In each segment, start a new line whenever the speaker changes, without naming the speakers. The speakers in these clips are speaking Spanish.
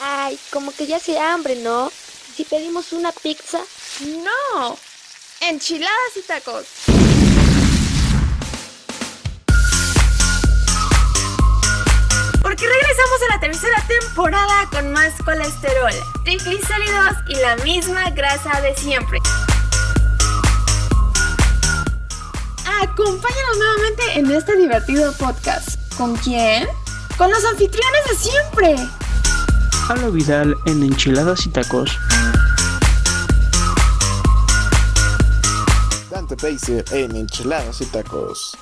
Ay, como que ya se hambre, ¿no? Si pedimos una pizza.
No, enchiladas y tacos. Porque regresamos a la tercera temporada con más colesterol, triglicéridos y la misma grasa de siempre. Acompáñanos nuevamente en este divertido podcast. ¿Con quién? Con los anfitriones de siempre.
Halo Vidal en Enchiladas y Tacos.
Dante Pacer en Enchiladas y Tacos.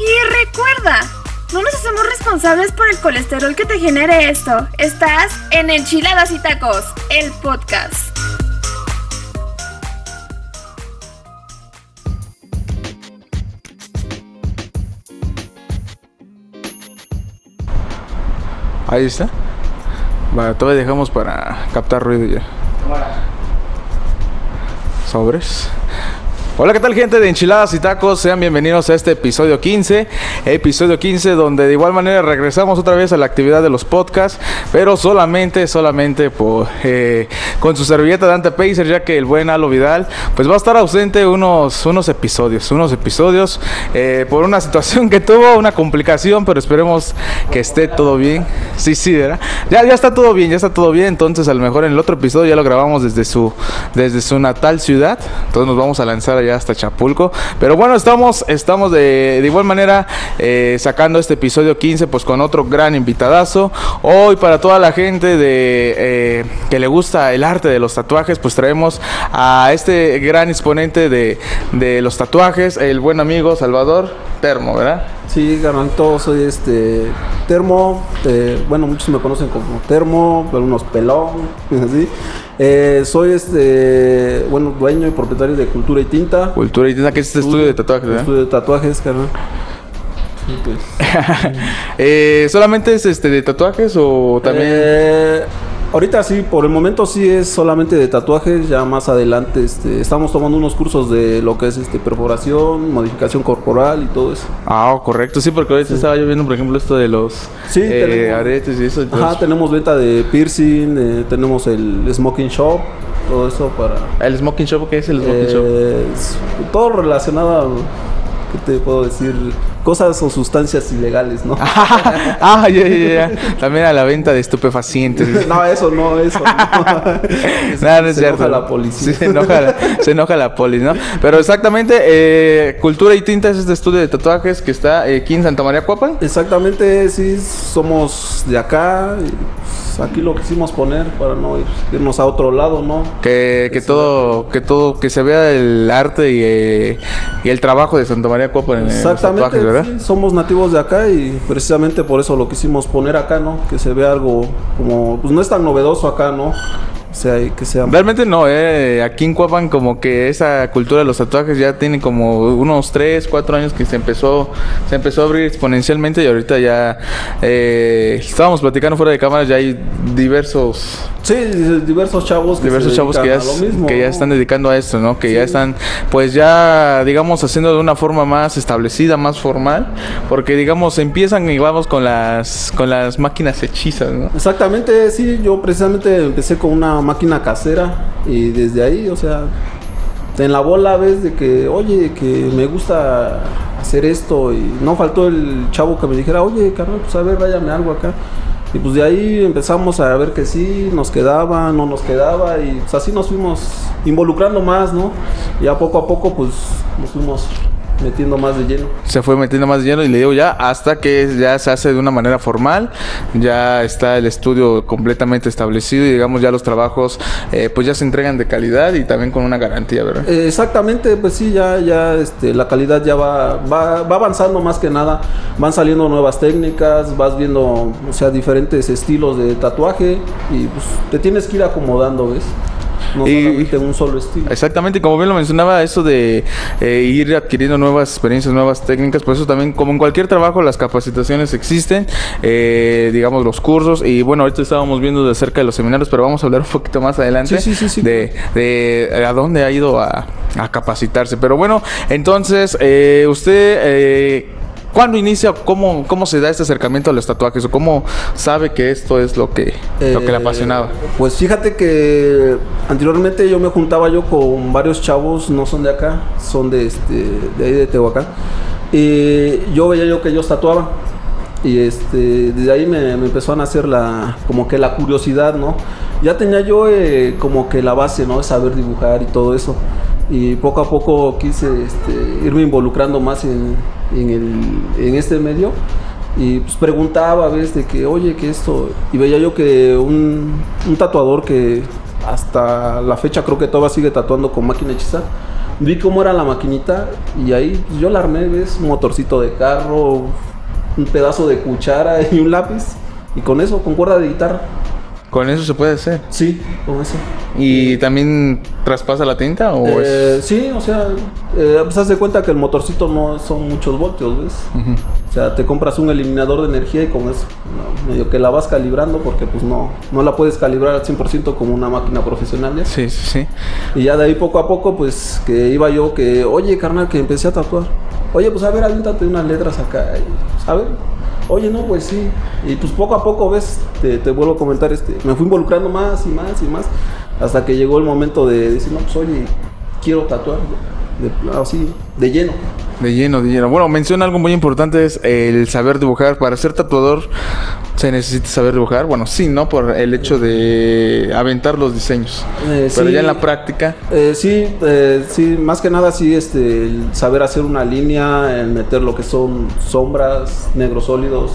Y recuerda, no nos hacemos responsables por el colesterol que te genere esto. Estás en Enchiladas y Tacos, el podcast.
Ahí está. Va, todavía dejamos para captar ruido ya. Sobres. Hola, ¿qué tal gente de Enchiladas y Tacos? Sean bienvenidos a este episodio 15. Episodio 15 donde de igual manera regresamos otra vez a la actividad de los podcasts, pero solamente, solamente por, eh, con su servilleta Dante Pacer, ya que el buen Alo Vidal pues va a estar ausente unos, unos episodios, unos episodios eh, por una situación que tuvo, una complicación, pero esperemos que esté todo bien. Sí, sí, ¿verdad? Ya, ya está todo bien, ya está todo bien, entonces a lo mejor en el otro episodio ya lo grabamos desde su, desde su natal ciudad, entonces nos vamos a lanzar allá hasta Chapulco. Pero bueno, estamos, estamos de, de igual manera eh, sacando este episodio 15 pues con otro gran invitadazo. Hoy para toda la gente de eh, que le gusta el arte de los tatuajes, pues traemos a este gran exponente de, de los tatuajes, el buen amigo Salvador Termo, ¿verdad?
Sí, garantó, soy este Termo, eh, bueno, muchos me conocen como Termo, algunos Pelón, así. Eh, soy este, bueno, dueño y propietario de Cultura y Tinta.
Cultura y Tinta, que es este estudio de tatuajes, ¿verdad?
Estudio de tatuajes, carnal. Sí, pues.
Eh, ¿Solamente es este de tatuajes o también?
Eh, ahorita sí, por el momento sí es solamente de tatuajes, ya más adelante este, estamos tomando unos cursos de lo que es este perforación, modificación corporal y todo eso.
Ah, correcto, sí, porque ahorita estaba yo viendo, por ejemplo, esto de los
Sí,
eh,
tenemos-
aretes y eso.
Ajá,
entonces-
tenemos venta de piercing, eh, tenemos el smoking shop, todo eso para...
¿El smoking shop qué es el smoking shop?
Eh, es todo relacionado a, ¿qué te puedo decir? Cosas o sustancias ilegales, ¿no?
ah, ya, ya, ya. También a la venta de estupefacientes.
no, eso no, eso no.
No es
Se
cierto.
enoja la policía.
Sí, se enoja la, se enoja la poli, ¿no? Pero exactamente, eh, Cultura y Tinta es este estudio de tatuajes que está eh, aquí en Santa María Cuapan.
Exactamente, sí, somos de acá. y, pues, aquí lo quisimos poner para no ir- irnos a otro lado, ¿no?
Que, que todo, que todo, que se vea el arte y, eh, y el trabajo de Santa María Cuapan en los
Exactamente,
tatuajes, ¿verdad?
sí, somos nativos de acá y precisamente por eso lo quisimos poner acá, ¿no? Que se vea algo como, pues no es tan novedoso acá, ¿no? Sea, y que sea...
Realmente no, eh. Aquí en Cuapan como que esa cultura de los tatuajes ya tiene como unos 3, 4 años que se empezó, se empezó a abrir exponencialmente y ahorita ya eh, estábamos platicando fuera de cámara, ya hay diversos
Sí, diversos chavos que
diversos
se
chavos que ya,
mismo,
que ya
¿no?
están dedicando a esto, ¿no? Que ya
Sí.
están, pues ya, digamos, haciendo de una forma más establecida, más formal, porque, digamos, empiezan, digamos, con las, con las máquinas hechizas, ¿no?
Exactamente, sí, yo precisamente empecé con una máquina casera y desde ahí, o sea, en la bola ves de que, oye, que me gusta hacer esto y no faltó el chavo que me dijera, oye, carnal, pues a ver, váyame algo acá. Y pues de ahí empezamos a ver que sí, nos quedaba, no nos quedaba y pues así nos fuimos involucrando más, ¿no? Y a poco a poco pues nos fuimos metiendo más de lleno.
se fue metiendo más lleno y le digo ya hasta que ya se hace de una manera formal ya está el estudio completamente establecido y digamos ya los trabajos eh, pues ya se entregan de calidad y también con una garantía verdad
Eh, Exactamente, pues sí, ya, ya este, la calidad ya va, va, va avanzando más que nada, van saliendo nuevas técnicas, vas viendo, o sea, diferentes estilos de tatuaje y pues te tienes que ir acomodando, ¿ves? No
Y-
solamente un solo estilo.
Exactamente, como bien lo mencionaba, eso de eh, ir adquiriendo nuevas experiencias, nuevas técnicas, por eso también, como en cualquier trabajo, las capacitaciones existen, eh, digamos, los cursos, y bueno, ahorita estábamos viendo de cerca de los seminarios, pero vamos a hablar un poquito más adelante
Sí, sí, sí, sí.
de, de a dónde ha ido a, a capacitarse. Pero bueno, entonces, eh, usted... eh, ¿Cuándo inicia? ¿Cómo, ¿Cómo se da este acercamiento a los tatuajes? ¿O cómo sabe que esto es lo que, lo que le
Eh,
apasionaba?
Pues fíjate que anteriormente yo me juntaba yo con varios chavos, no son de acá, son de este, de ahí de Tehuacán. Y yo veía yo que ellos tatuaban. Y este, desde ahí me, me empezó a nacer la, como que la curiosidad, ¿no? Ya tenía yo eh, como que la base, ¿no? De saber dibujar y todo eso. Y poco a poco quise este, irme involucrando más en, en, el, en este medio. Y pues preguntaba a veces de que, oye, que esto. Y veía yo que un, un tatuador que hasta la fecha creo que todavía sigue tatuando con máquina hechiza. Vi cómo era la maquinita y ahí pues, yo la armé, ¿ves? Un motorcito de carro, un pedazo de cuchara y un lápiz. Y con eso, con cuerda de guitarra.
¿Con eso se puede hacer?
Sí, con eso.
¿Y también traspasa la tinta o
Eh,
es...?
sí, o sea, eh, pues haz de cuenta que el motorcito no son muchos voltios, ¿ves? O sea, te compras un eliminador de energía y con eso, no, medio que la vas calibrando porque pues no, no la puedes calibrar al 100% como una máquina profesional, ¿ya?
Sí, sí, sí.
Y ya de ahí poco a poco, pues que iba yo que, oye, carnal, que empecé a tatuar. Oye, pues a ver, aviéntate unas letras acá. Y, a ver, oye, no, pues sí. Y pues poco a poco, ves, te, vuelvo a comentar, este, me fui involucrando más y más y más. Hasta que llegó el momento de decir, no, pues oye, quiero tatuar. De- así, de lleno.
De lleno, de lleno. Bueno, menciona algo muy importante, es el saber dibujar. Para ser tatuador se necesita saber dibujar. Bueno, sí, ¿no? Por el hecho de aventar los diseños.
Eh,
Pero
sí.
ya en la práctica...
Eh, sí, eh, sí, más que nada sí, este, el saber hacer una línea, el meter lo que son sombras, negros sólidos.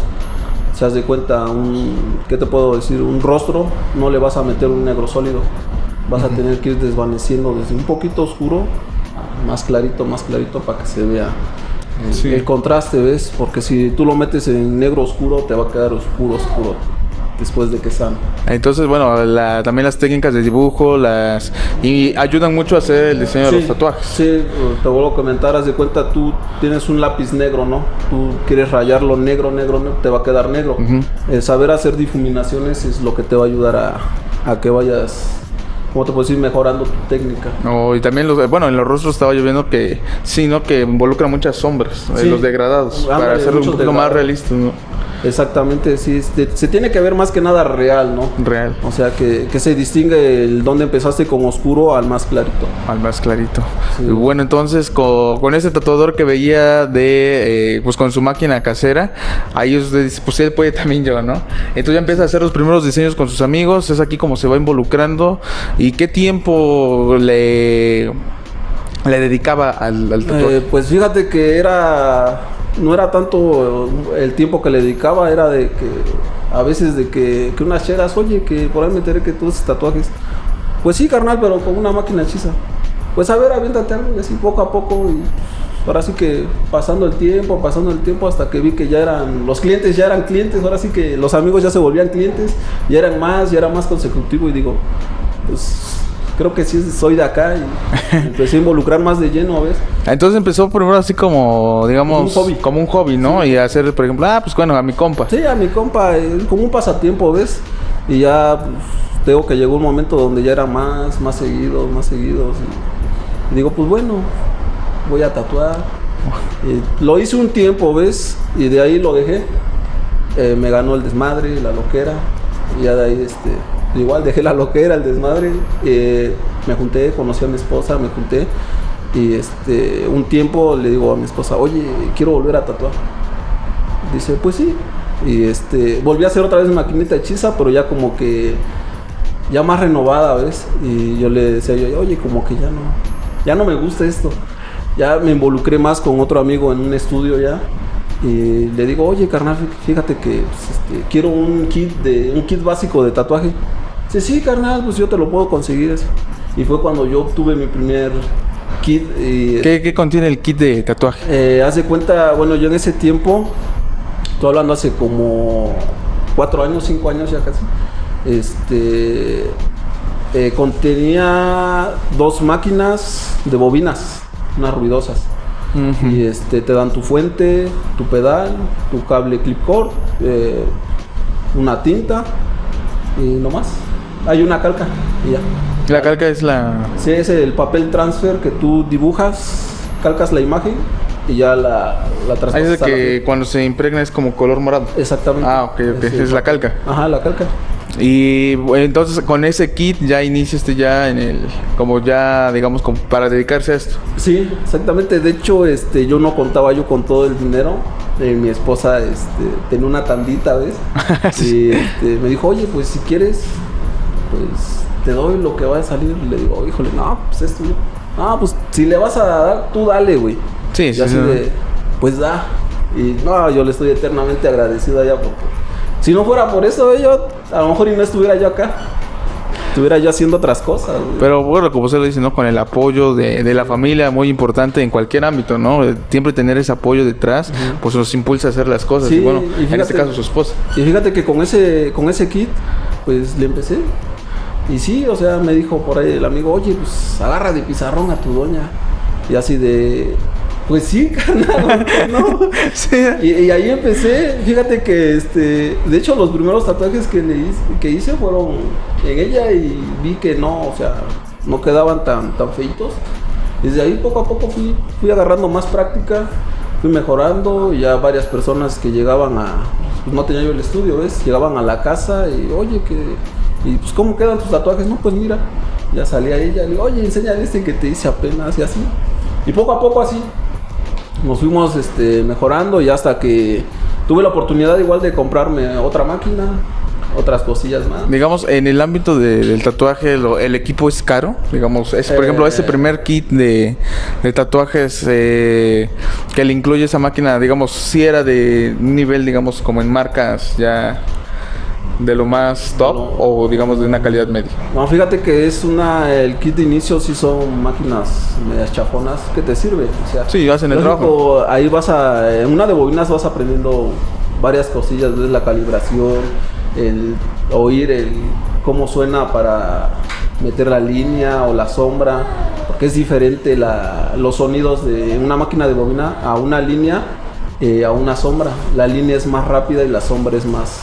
Se haz de cuenta un, ¿qué te puedo decir? Un rostro, no le vas a meter un negro sólido. Vas a tener que ir desvaneciendo desde un poquito oscuro, más clarito, más clarito para que se vea el,
Sí.
el contraste, ¿ves? Porque si tú lo metes en negro oscuro, te va a quedar oscuro, oscuro después de que sane.
Entonces, bueno, la- también las técnicas de dibujo, las... Y ayudan mucho a hacer el diseño de los tatuajes.
Sí, te vuelvo a comentar, haz de cuenta, tú tienes un lápiz negro, ¿no? Tú quieres rayarlo negro, negro, negro, te va a quedar negro. El saber hacer difuminaciones es lo que te va a ayudar a, a que vayas, ¿cómo te puedo decir? Mejorando tu técnica.
Oh, y también los, bueno, en los rostros estaba yo viendo que sí, ¿no? Que involucra muchas sombras, eh,
Sí.
los degradados,
Ándale,
para hacerlo un poquito más realista, ¿no?
Exactamente, sí. este, se tiene que ver más que nada real, ¿no?
Real,
O sea, que, que se distingue el donde empezaste con oscuro al más clarito.
al más clarito.
Sí.
Y bueno, entonces con, con ese tatuador que veía de, eh, pues con su máquina casera, ahí usted dice, pues él puede también yo, ¿no? Entonces ya empieza a hacer los primeros diseños con sus amigos, es aquí como se va involucrando. ¿Y qué tiempo le, le dedicaba al, tatuaje?
Eh, pues fíjate que era no era tanto el tiempo que le dedicaba, era de que a veces de que, que unas cheras, oye, que por ahí me enteré que tú haces tatuajes. Pues sí, carnal, pero con una máquina hechiza. Pues a ver, aviéntate algo así poco a poco y ahora sí que pasando el tiempo, pasando el tiempo hasta que vi que ya eran los clientes ya eran clientes, ahora sí que los amigos ya se volvían clientes, ya eran más, ya era más consecutivo y digo, pues creo que sí soy de acá y empecé a involucrar más de lleno a veces.
Entonces empezó primero así como, digamos,
Como un hobby.
como un hobby, ¿no? Y hacer, por ejemplo, ah, pues bueno, a mi compa.
Sí, a mi compa, como un pasatiempo, ¿ves? Y ya, pues, tengo que llegó un momento donde ya era más, más seguidos, más seguidos. Y, y digo, pues bueno, voy a tatuar. Y lo hice un tiempo, ¿ves? Y de ahí lo dejé. Eh, me ganó el desmadre, la loquera. Y ya de ahí, este, igual dejé la loquera, el desmadre. Eh, me junté, conocí a mi esposa, me junté. Y este, un tiempo le digo a mi esposa, oye, quiero volver a tatuar. Dice, pues sí. Y este, volví a hacer otra vez maquinita hechiza, pero ya como que, ya más renovada, ¿ves? Y yo le decía, yo, oye, como que ya no, ya no me gusta esto. Ya me involucré más con otro amigo en un estudio ya. Y le digo, oye, carnal, fíjate que pues, este, quiero un kit, de, un kit básico de tatuaje. Dice, sí, carnal, pues yo te lo puedo conseguir eso. Y fue cuando yo obtuve mi primer kit. Y,
¿Qué, qué contiene el kit de tatuaje?
eh, haz de cuenta, bueno, yo en ese tiempo, estoy hablando hace como cuatro años, cinco años ya casi, este, eh, contenía dos máquinas de bobinas, unas ruidosas. Y este, te dan tu fuente, tu pedal, tu cable clip cord, eh, una tinta y no más. Hay una calca y ya.
La calca es la...
Sí, es el papel transfer que tú dibujas, calcas la imagen y ya la, la traspasas
es de que cuando se impregna es como color morado.
Exactamente.
Ah, ok, ok.
Sí.
Es la calca.
Ajá, la calca.
Y entonces con ese kit ya iniciaste ya en el, como ya digamos como para dedicarse a esto.
Sí, exactamente. De hecho, este, yo no contaba yo con todo el dinero. Eh, mi esposa este, tenía una tandita, ¿ves? Y este, me dijo, oye, pues si quieres, pues te doy lo que va a salir. Le digo, híjole, no, pues esto. No, pues si le vas a dar, tú dale, güey.
Sí,
Y
sí,
así
sí.
de, pues da. Y no, yo le estoy eternamente agradecido a ella porque si no fuera por eso, yo a lo mejor y no estuviera yo acá. Estuviera yo haciendo otras cosas, güey.
Pero bueno, como usted lo dice, ¿no? Con el apoyo de, de la familia, muy importante en cualquier ámbito, ¿no? Eh, Siempre tener ese apoyo detrás, pues nos impulsa a hacer las cosas.
Sí,
y bueno,
y
en este caso su esposa.
Y fíjate que con ese, con ese kit, pues le empecé. Y sí, o sea, me dijo por ahí el amigo, oye, pues agarra de pizarrón a tu doña. Y así de, pues sí, carnal, ¿por qué ¿no?
Sí.
Y, y ahí empecé, fíjate que este, de hecho los primeros tatuajes que, le hice, que hice fueron en ella y vi que no, o sea, no quedaban tan, tan feitos. Desde ahí poco a poco fui, fui agarrando más práctica, fui mejorando y ya varias personas que llegaban a, pues no tenía yo el estudio, ¿ves? Llegaban a la casa y oye que, y pues cómo quedan tus tatuajes, no, pues mira, ya salía ella, le digo, oye, enséñale este que te hice apenas y así. Y poco a poco así, nos fuimos este, mejorando y hasta que tuve la oportunidad igual de comprarme otra máquina, otras cosillas más.
Digamos, en el ámbito de- del tatuaje, lo- el equipo es caro. Digamos, por ejemplo, ese
Eh.
primer kit de, de tatuajes eh, que le incluye esa máquina, digamos, si era de nivel, digamos, como en marcas ya de lo más top
No.
o digamos de una calidad media.
No, fíjate que es una, el kit de inicio sí son máquinas medias chafonas que te sirve. O sea,
Sí, hacen el
lógico, Ahí vas a, en una de bobinas vas aprendiendo varias cosillas, ves la calibración, el oír el cómo suena para meter la línea o la sombra, porque es diferente la, los sonidos de una máquina de bobina a una línea, eh, a una sombra. La línea es más rápida y la sombra es más,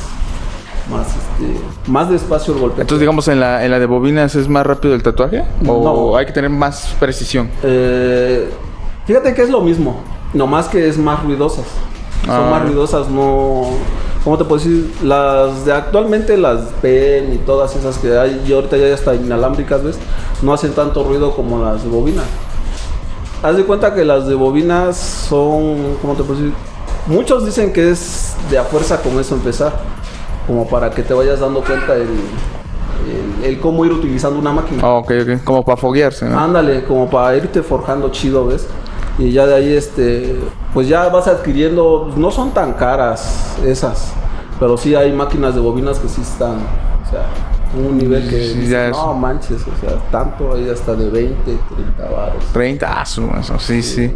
más, este, más despacio el golpe.
Entonces, digamos, en la, en la de bobinas es más rápido el tatuaje o
No.
hay que tener más precisión.
Eh, fíjate que es lo mismo, nomás que es más ruidosas. Son
Ah.
más ruidosas, no. ¿Cómo te puedo decir? Las de actualmente, las PEN y todas esas que hay, y ahorita ya están inalámbricas, ¿ves? No hacen tanto ruido como las de bobina. Haz de cuenta que las de bobinas son, ¿cómo te puedo decir? Muchos dicen que es de a fuerza con eso empezar, como para que te vayas dando cuenta el, el, el cómo ir utilizando una máquina.
Ah, ok, ok. Como para foguearse, ¿no?
Ándale, como para irte forjando chido, ¿ves? Y ya de ahí, este, pues ya vas adquiriendo, no son tan caras esas, pero sí hay máquinas de bobinas que sí están, o sea, un nivel que,
Sí, es-
no manches, o sea, tanto, ahí hasta de 20, 30 baros.
30, ah, su- eso, sí, sí.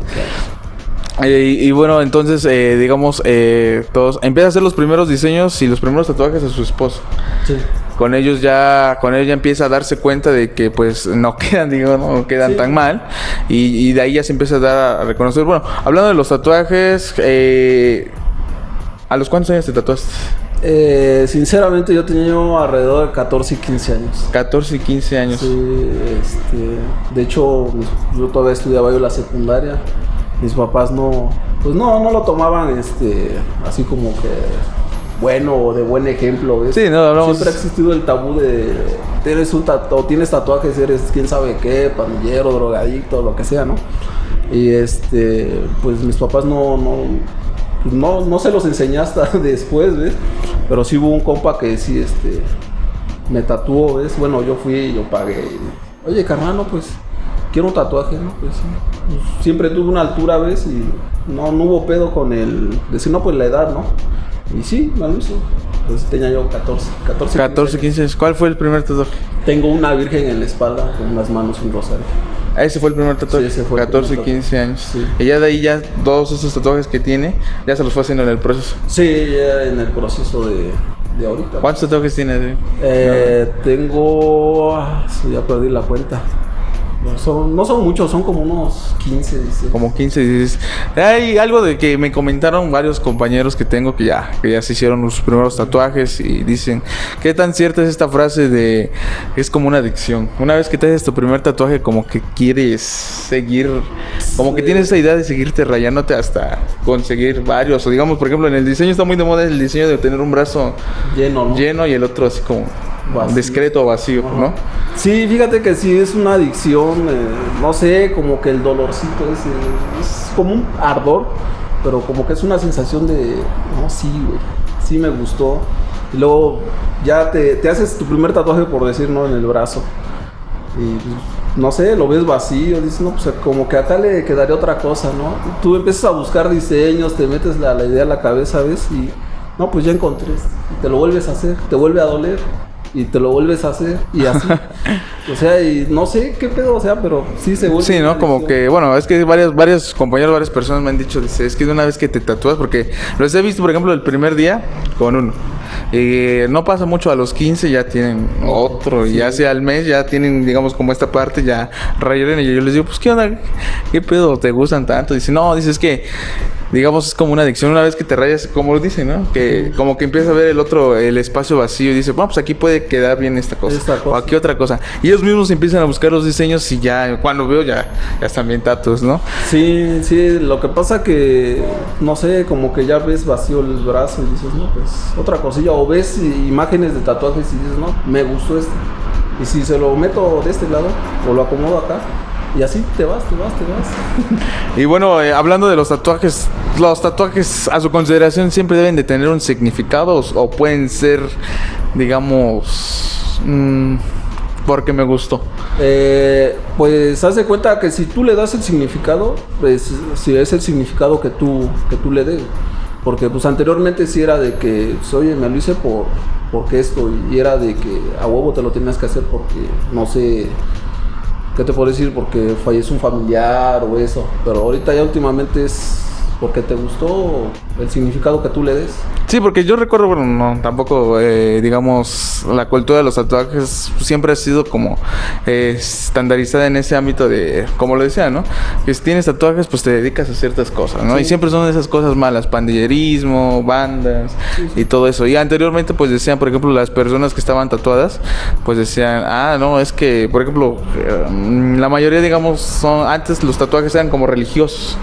Eh, y, bueno, entonces, eh, digamos, eh, todos empieza a hacer los primeros diseños y los primeros tatuajes a su esposo.
Sí.
Con ellos ya, con ella empieza a darse cuenta de que pues no quedan, digo, no quedan
Sí.
tan mal. Y, y de ahí ya se empieza a dar a reconocer. Bueno, hablando de los tatuajes, eh, ¿a los cuántos años te tatuaste?
Eh, sinceramente yo tenía alrededor de 14 y 15 años.
14 y 15 años.
Sí, este, de hecho, yo todavía estudiaba yo la secundaria. Mis papás no, pues no, no lo tomaban, este, así como que bueno o de buen ejemplo. ¿ves?
Sí, no, hablamos-
Siempre ha existido el tabú de, tienes un tatu- tienes tatuajes, eres quién sabe qué, pandillero, drogadicto, lo que sea, ¿no? Y este, pues mis papás no, no, pues no, no se los enseñé hasta después, ¿ves? Pero sí hubo un compa que sí, este, me tatuó, ¿ves? Bueno, yo fui y yo pagué. Oye, carnal, pues, quiero un tatuaje, ¿no? Pues, sí. Pues, siempre tuve una altura, ¿ves? Y no, no hubo pedo con el... Decir, no, pues la edad, ¿no? Y sí, me lo hizo. Entonces tenía yo 14, 14.
14, 15 años. ¿Cuál fue el primer tatuaje?
Tengo una virgen en la espalda con unas manos y un rosario.
Ese fue el primer tatuaje.
Sí, ese fue el
14 y
primer
15 años.
Sí.
Y ya de ahí ya todos esos tatuajes que tiene, ya se los fue haciendo en el proceso.
Sí, ya en el proceso de, de ahorita.
¿Cuántos tatuajes tiene?
Eh, tengo... ah, sí, ya perdí la cuenta. Son, no son muchos, son como unos 15, dice.
Como 15, 16. Hay algo de que me comentaron varios compañeros que tengo que ya, que ya se hicieron sus primeros tatuajes y dicen, ¿qué tan cierta es esta frase de es como una adicción? Una vez que te haces tu primer tatuaje, como que quieres seguir, como que tienes esa idea de seguirte rayándote hasta conseguir varios. O digamos, por ejemplo, en el diseño está muy de moda el diseño de tener un brazo
Lleno, ¿no?
lleno y el otro así como
Vacío.
discreto o vacío, ¿no?
Sí, fíjate que sí es una adicción, eh, no sé, como que el dolorcito es, es como un ardor, pero como que es una sensación de, no, sí, güey, sí me gustó. Y luego ya te, te haces tu primer tatuaje, por decir, ¿no? En el brazo. Y no sé, lo ves vacío, dices, no, pues como que acá le quedaría otra cosa, ¿no? Tú empiezas a buscar diseños, te metes la, la idea a la cabeza, ¿ves? Y no, pues ya encontré, te lo vuelves a hacer, te vuelve a doler, y te lo vuelves a hacer, y así. o sea, y no sé qué pedo, o sea, pero sí se vuelve.
Sí, ¿no? Como
adicción.
que, bueno, es que varios, varios compañeros, varias personas me han dicho, dice, es que de una vez que te tatúas, porque los he visto, por ejemplo, el primer día con uno. Y no pasa mucho, a los 15 ya tienen otro, y ya sea al mes ya tienen, digamos, como esta parte ya rayones. Y yo les digo, pues, ¿qué onda? ¿Qué pedo? ¿Te gustan tanto? Dice, no, dice, es que, digamos, es como una adicción. Una vez que te rayas, como lo dicen, ¿no? Que como que empieza a ver el otro, el espacio vacío, y dice, bueno, pues aquí puede quedar bien esta cosa.
Esta cosa.
O aquí otra cosa. Y ellos mismos empiezan a buscar los diseños y ya, cuando veo, ya, ya están bien tatos, ¿no?
Sí, sí, lo que pasa que, no sé, como que ya ves vacío el brazo y dices, no, pues otra cosilla, o ves imágenes de tatuajes y dices, no, me gustó este. Y si se lo meto de este lado, o lo acomodo acá, y así te vas, te vas, te vas.
Y bueno, eh, hablando de los tatuajes, los tatuajes a su consideración siempre deben de tener un significado o, o pueden ser, digamos, mm, porque me gustó.
Eh, pues haz de cuenta que si tú le das el significado, pues si es el significado que tú, que tú le des. Porque pues anteriormente sí era de que, pues, oye, me lo hice por porque esto, y era de que a huevo te lo tenías que hacer porque, no sé, ¿qué te puedo decir? Porque falleció un familiar o eso. Pero ahorita ya últimamente es porque te gustó el significado que tú le des.
Sí, porque yo recuerdo, bueno, no, tampoco, eh, digamos, la cultura de los tatuajes siempre ha sido como eh, estandarizada en ese ámbito de, como lo decía, ¿no? Que si tienes tatuajes, pues te dedicas a ciertas cosas, ¿no? Y siempre son esas cosas malas, pandillerismo, bandas y todo eso. Y anteriormente, pues decían, por ejemplo, las personas que estaban tatuadas, pues decían, ah, no, es que, por ejemplo, eh, la mayoría, digamos, son, antes los tatuajes eran como religiosos,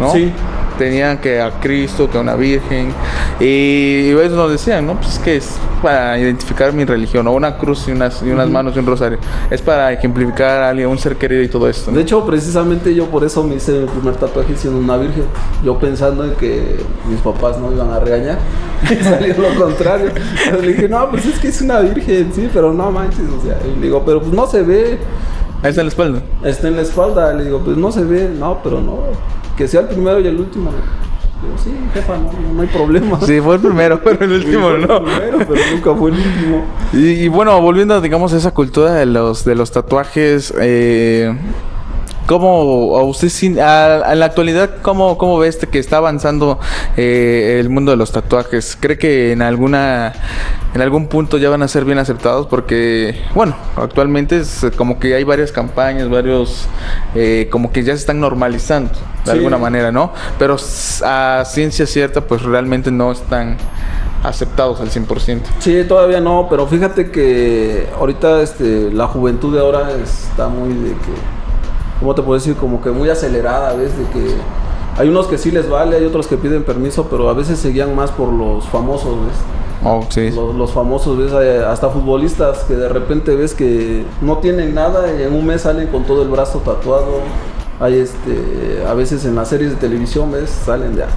¿no?
Sí.
tenían que a Cristo, que a una Virgen. Y ellos nos decían, ¿no? Pues es que es para identificar mi religión, o una cruz y unas, y unas manos y un rosario. Es para ejemplificar a alguien, un ser querido y todo esto. ¿no?
De hecho, precisamente yo por eso me hice mi primer tatuaje siendo una virgen. Yo pensando en que mis papás no iban a regañar. Y salió lo contrario. Pero le dije, no, pues es que es una virgen, sí, pero no manches. O sea, y le digo, pero pues no se ve.
Ahí está en la espalda.
Está en la espalda. Le digo, pues no se ve. No, pero no. Que sea el primero y el último. Digo, sí, jefa, no, no, no hay problema.
Sí, fue el primero, pero el último
Fue el
no.
primero, pero nunca fue el último.
Y, y bueno, volviendo, digamos, a esa cultura de los, de los tatuajes, eh, ¿cómo a usted sin- a- en la actualidad, cómo, cómo ve este que está avanzando eh, el mundo de los tatuajes? ¿Cree que en alguna en algún punto ya van a ser bien aceptados? Porque, bueno, actualmente es como que hay varias campañas, varios, eh, como que ya se están normalizando de
Sí.
alguna manera, ¿no? Pero a ciencia cierta, pues realmente no están aceptados al 100%.
Sí, todavía no, pero fíjate que ahorita este, la juventud de ahora está muy de que, ¿cómo te puedo decir? Como que muy acelerada, ¿ves? De que hay unos que sí les vale, hay otros que piden permiso, pero a veces se guían más por los famosos, ¿ves?
Oh, sí.
Los, los famosos, ¿ves? Hasta futbolistas que de repente ves que no tienen nada y en un mes salen con todo el brazo tatuado. Hay este, a veces en las series de televisión, ¿ves? Salen de... ah,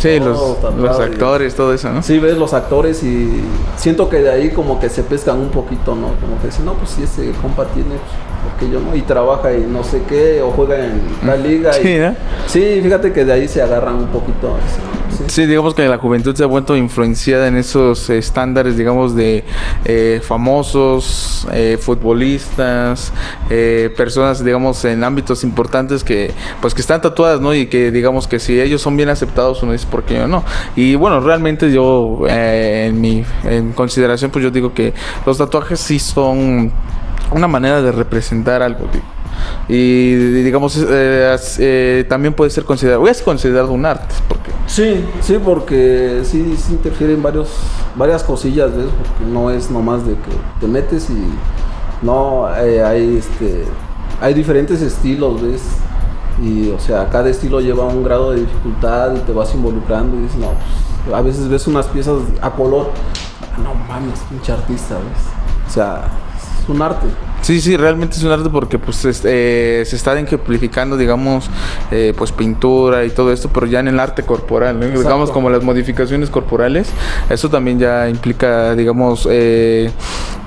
Sí, los, los
y-
actores, todo eso, ¿no?
Sí, ves los actores y siento que de ahí como que se pescan un poquito, ¿no? Como que dicen, no, pues si ese compa tiene, pues, porque yo no, y trabaja y no sé qué, o juega en la liga. y-
Sí, ¿no?
Sí, fíjate que de ahí se agarran un poquito. sí,
digamos que la juventud se ha vuelto influenciada en esos estándares, digamos, de eh, famosos, eh, futbolistas, eh, personas, digamos, en ámbitos importantes que, pues, que están tatuadas, ¿no? Y que, digamos, que si ellos son bien aceptados, uno dice, ¿por qué yo no? Y bueno, realmente yo, en mi en consideración, pues yo digo que los tatuajes sí son una manera de representar algo, tío. Y digamos, eh, eh, también puede ser considerado, es considerado un arte, porque
Sí, sí, porque sí, sí interfieren varios, varias cosillas, ¿ves? Porque no es nomás de que te metes y no, eh, hay este, hay diferentes estilos, ¿ves? Y, o sea, cada estilo lleva un grado de dificultad y te vas involucrando y dices, no, pues, a veces ves unas piezas a color, no mames, pinche artista, ¿ves? O sea, un arte.
Sí, sí, realmente es un arte porque pues este, se está ejemplificando, digamos, eh, pues pintura y todo esto, pero ya en el arte corporal, ¿no? digamos como las modificaciones corporales, eso también ya implica, digamos, eh,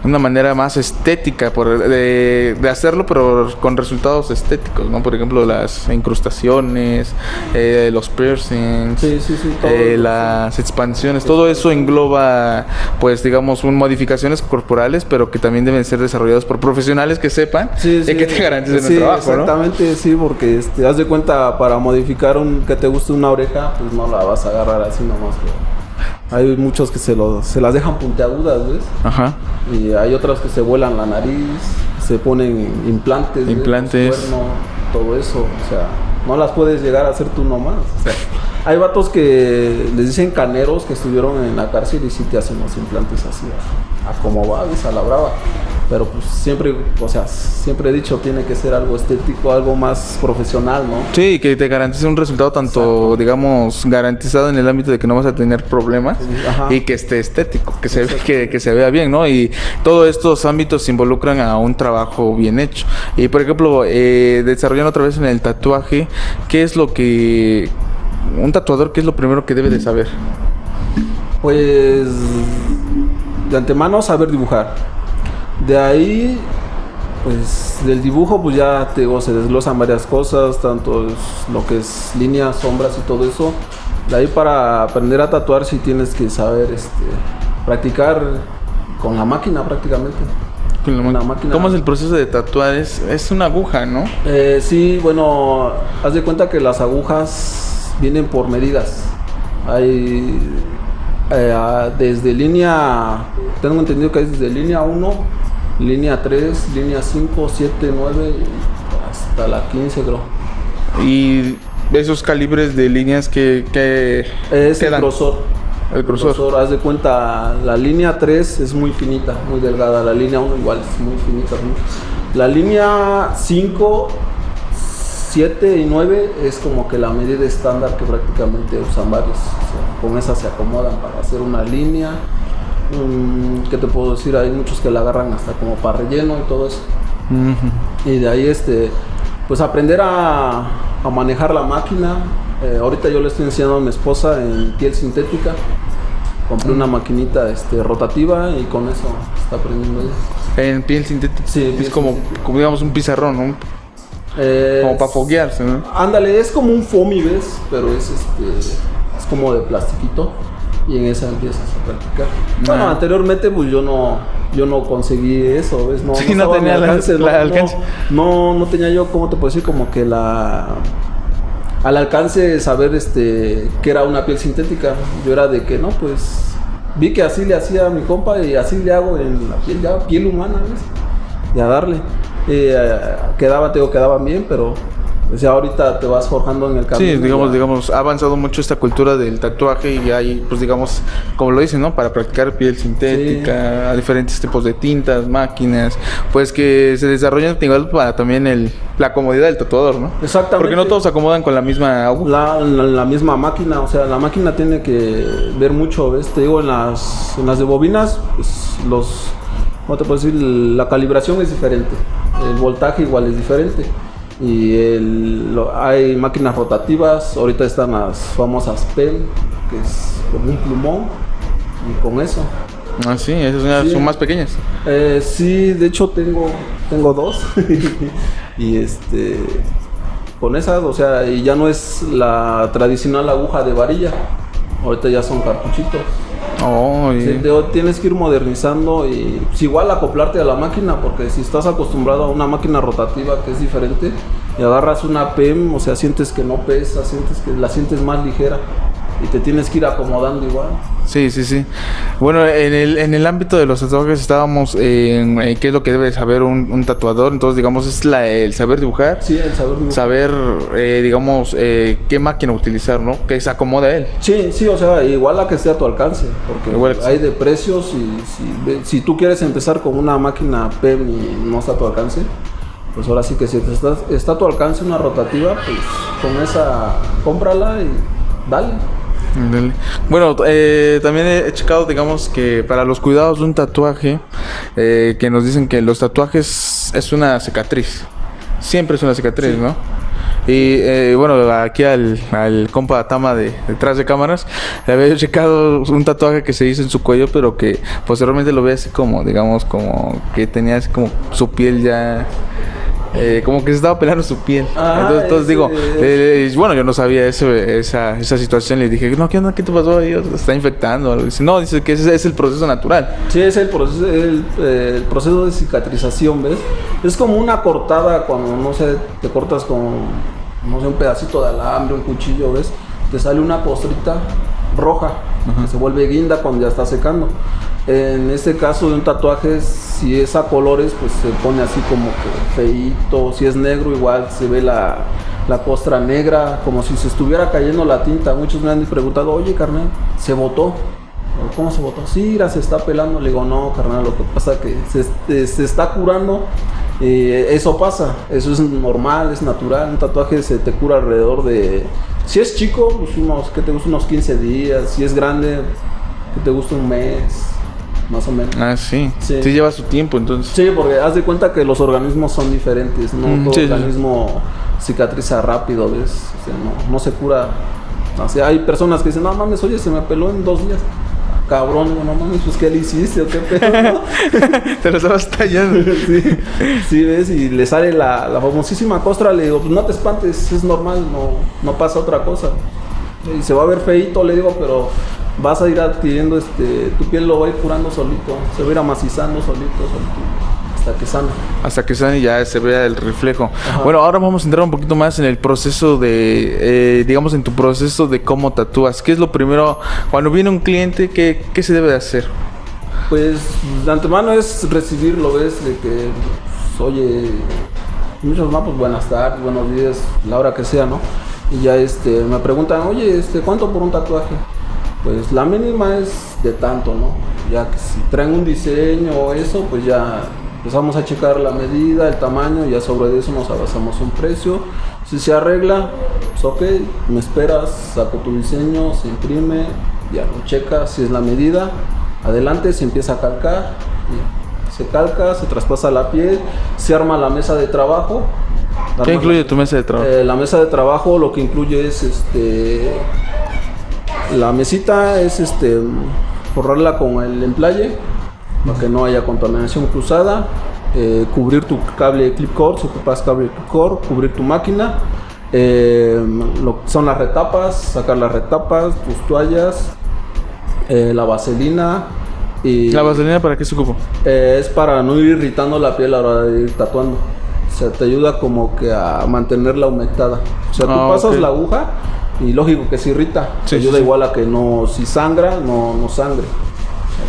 una manera más estética por, de, de hacerlo, pero con resultados estéticos, ¿no? Por ejemplo, las incrustaciones, eh, los piercings,
Sí, sí, sí, todo eso,
las expansiones, todo eso engloba, pues, digamos, un, modificaciones corporales, pero que también deben ser desarrollados por profesionales que sepan
Sí,
y que te garanticen
Sí,
el trabajo, ¿no?
Exactamente, sí, porque este, haz de cuenta, para modificar un que te guste una oreja, pues no la vas a agarrar así nomás. pero Hay muchos que se, lo, se las dejan puntiagudas, ¿ves?
Ajá.
Y hay otras que se vuelan la nariz, se ponen implantes.
Implantes.
Cuerno, todo eso, o sea, no las puedes llegar a hacer tú nomás. o sea, hay vatos que les dicen caneros que estuvieron en la cárcel y sí te hacen los implantes así, a, a como va, ¿ves? A la brava. Pero pues siempre, o sea, siempre he dicho, tiene que ser algo estético, algo más profesional, ¿no?
Sí, que te garantice un resultado tanto, digamos, garantizado en el ámbito de que no vas a tener problemas
Ajá.
y que esté estético, que se, que, que se vea bien, ¿no? Y todos estos ámbitos involucran a un trabajo bien hecho. Y, por ejemplo, eh, desarrollando otra vez en el tatuaje, ¿qué es lo que... Un tatuador, ¿qué es lo primero que debe de saber?
Pues de antemano saber dibujar. De ahí, pues del dibujo, pues ya te digo, se desglosan varias cosas, tanto es lo que es líneas, sombras y todo eso. De ahí para aprender a tatuar sí tienes que saber este, practicar con la máquina prácticamente.
Con la
máquina.
¿Cómo es el proceso de tatuar? Es, es una aguja, ¿no?
Eh, sí, bueno, haz de cuenta que las agujas vienen por medidas. Hay eh, desde línea, tengo entendido que hay desde línea 1, línea 3, línea 5, 7, 9, hasta la 15 creo.
Y esos calibres de líneas que, que
Es el
quedan.
grosor.
El grosor.
haz de cuenta, la línea 3 es muy finita, muy delgada. La línea 1 igual es muy finita. La línea 5, 7 y 9 es como que la medida estándar que prácticamente usan varios. O sea, con esa se acomodan para hacer una línea. Mm, ¿Qué te puedo decir? Hay muchos que la agarran hasta como para relleno y todo eso. Y de ahí, este, pues aprender a, a manejar la máquina. Eh, ahorita yo le estoy enseñando a mi esposa en piel sintética. Compré una maquinita este, rotativa y con eso está aprendiendo ella.
En piel sintética.
Sí,
es
piel
como,
sintética.
como digamos un pizarrón, ¿no?
Eh,
Como para foguearse, ¿no?
Ándale, es como un foamy, ¿ves? Pero es este es como de plastiquito y en esa empiezas a practicar. Bueno, anteriormente pues yo no yo no conseguí eso, ¿ves? No,
Sí, no tenía la- la
no,
alcance.
No, no tenía yo, ¿cómo te puedo decir? Como que la al alcance de saber este que era una piel sintética. Yo era de que no, pues vi que así le hacía a mi compa y así le hago en la piel ya piel humana, ¿ves? Y a darle. Eh, quedaba, te digo, quedaban bien, pero pues ya ahorita te vas forjando en el camino.
Sí, digamos,
ya.
digamos, ha avanzado mucho esta cultura del tatuaje y hay, pues digamos, como lo dicen, ¿no? Para practicar piel sintética, a diferentes tipos de tintas, máquinas, pues que se desarrollan igual para también el, la comodidad del tatuador, ¿no?
Exactamente.
Porque no todos se acomodan con la misma aguja.
La, la, la misma máquina, o sea, la máquina tiene que ver mucho, ¿ves? Te digo, en las, en las de bobinas, pues, los, ¿cómo te puedo decir? La calibración es diferente, el voltaje igual es diferente. Y el- lo- hay máquinas rotativas, ahorita están las famosas PEN, que es como un plumón, y con eso.
Ah, sí, esas
Sí.
son más pequeñas.
Eh, sí, de hecho tengo, tengo dos. y este, con esas, o sea, y ya no es la tradicional aguja de varilla. Ahorita ya son cartuchitos. Tienes que ir modernizando y pues, igual acoplarte a la máquina, porque si estás acostumbrado a una máquina rotativa que es diferente y agarras una PEM, o sea, sientes que no pesa, sientes que la sientes más ligera. Y te tienes que ir acomodando igual.
Sí, sí, sí. Bueno, en el, en el ámbito de los tatuajes estábamos en, en qué es lo que debe saber un, un tatuador. Entonces, digamos, es la, el saber dibujar,
Sí, el saber dibujar.
saber, eh, digamos, eh, qué máquina utilizar, ¿no? Que se acomode a él.
Sí, sí, o sea, igual la que esté a tu alcance, porque
Igual
hay de precios y si, si tú quieres empezar con una máquina PEM y no está a tu alcance, pues ahora sí que si te está, está a tu alcance una rotativa, pues con esa cómprala y dale.
Bueno, eh, también he he checado, digamos, que para los cuidados de un tatuaje, eh, que nos dicen que los tatuajes es una cicatriz. Siempre es una cicatriz, ¿no? Y eh, bueno, aquí al, al compa Tama de detrás de cámaras, le había checado un tatuaje que se hizo en su cuello, pero que posteriormente lo ve así como, digamos, como que tenía así como su piel ya. Eh, como que se estaba pelando su piel.
Ah,
entonces, entonces digo, eh, bueno, yo no sabía ese- esa, esa situación. Le dije, no, ¿qué onda? ¿Qué te pasó? ahí? ¿Se está infectando. Dice, no, dice que ese es el proceso natural.
Sí, es el proceso, el, eh, el proceso de cicatrización, ¿ves? Es como una cortada cuando, no sé, te cortas con, no sé, un pedacito de alambre, un cuchillo, ¿ves? Te sale una costrita roja, que se vuelve guinda cuando ya está secando. En este caso de un tatuaje, si es a colores, pues se pone así como que feíto. Si es negro, igual se ve la, la costra negra, como si se estuviera cayendo la tinta. Muchos me han preguntado, oye, carnal, ¿se botó? ¿Cómo se botó? Sí, se está pelando. Le digo, no, carnal, lo que pasa es que se, este, se está curando. eh, eso pasa, eso es normal, es natural. Un tatuaje se te cura alrededor de. Si es chico, pues unos, ¿qué te gusta? Unos 15 días. Si es grande, ¿qué te gusta? Un mes, más o menos.
Ah, sí. Sí,
Sí.
lleva su tiempo, entonces.
Sí, porque haz de cuenta que los organismos son diferentes, no
Mm,
todo
sí, sí.
organismo cicatriza rápido, ¿ves? O sea, no, no se cura. O sea, hay personas que dicen, no mames, oye, se me peló en dos días. Cabrón, digo, no mames, pues ¿qué le hiciste o qué pedo?
Te lo estabas tallando.
sí, sí, ¿ves? Y le sale la, la famosísima costra, le digo, pues no te espantes, es normal, no, no pasa otra cosa. Y se va a ver feito, le digo, pero vas a ir adquiriendo, este, tu piel lo va a ir curando solito, se va a ir amacizando solito, solito, hasta que sana.
Hasta que sale y ya se vea el reflejo. Bueno, ahora vamos a entrar un poquito más en el proceso de, eh, digamos, en tu proceso de cómo tatúas. ¿Qué es lo primero? Cuando viene un cliente, ¿qué, qué se debe de hacer?
Pues de antemano es recibirlo, ¿ves? De que, pues, oye, muchos más, pues buenas tardes, buenos días, la hora que sea, ¿no? Y ya este, me preguntan, oye, este, ¿cuánto por un tatuaje? Pues la mínima es de tanto, ¿no? Ya que si traen un diseño o eso, pues ya empezamos a checar la medida, el tamaño, ya sobre eso nos abasamos un precio. Si se arregla, pues ok, me esperas, saco tu diseño, se imprime, ya lo checas, si es la medida, adelante se empieza a calcar, se calca, se traspasa la piel, se arma la mesa de trabajo.
¿Qué incluye tu mesa de trabajo?
eh, la mesa de trabajo lo que incluye es este la mesita es este forrarla con el emplaye para que no haya contaminación cruzada, eh, cubrir tu cable clip cord, si ocupas cable clip cord, cubrir tu máquina, eh, lo son las retapas, sacar las retapas, tus toallas, eh, la vaselina y
¿La vaselina para qué se ocupa?
es para no ir irritando la piel a la hora de ir tatuando. O sea, te ayuda como que a mantenerla humectada. O sea, tú
Ah,
pasas la aguja y lógico que se irrita.
Sí,
ayuda
sí.
igual a que no, si sangra, no, no sangre.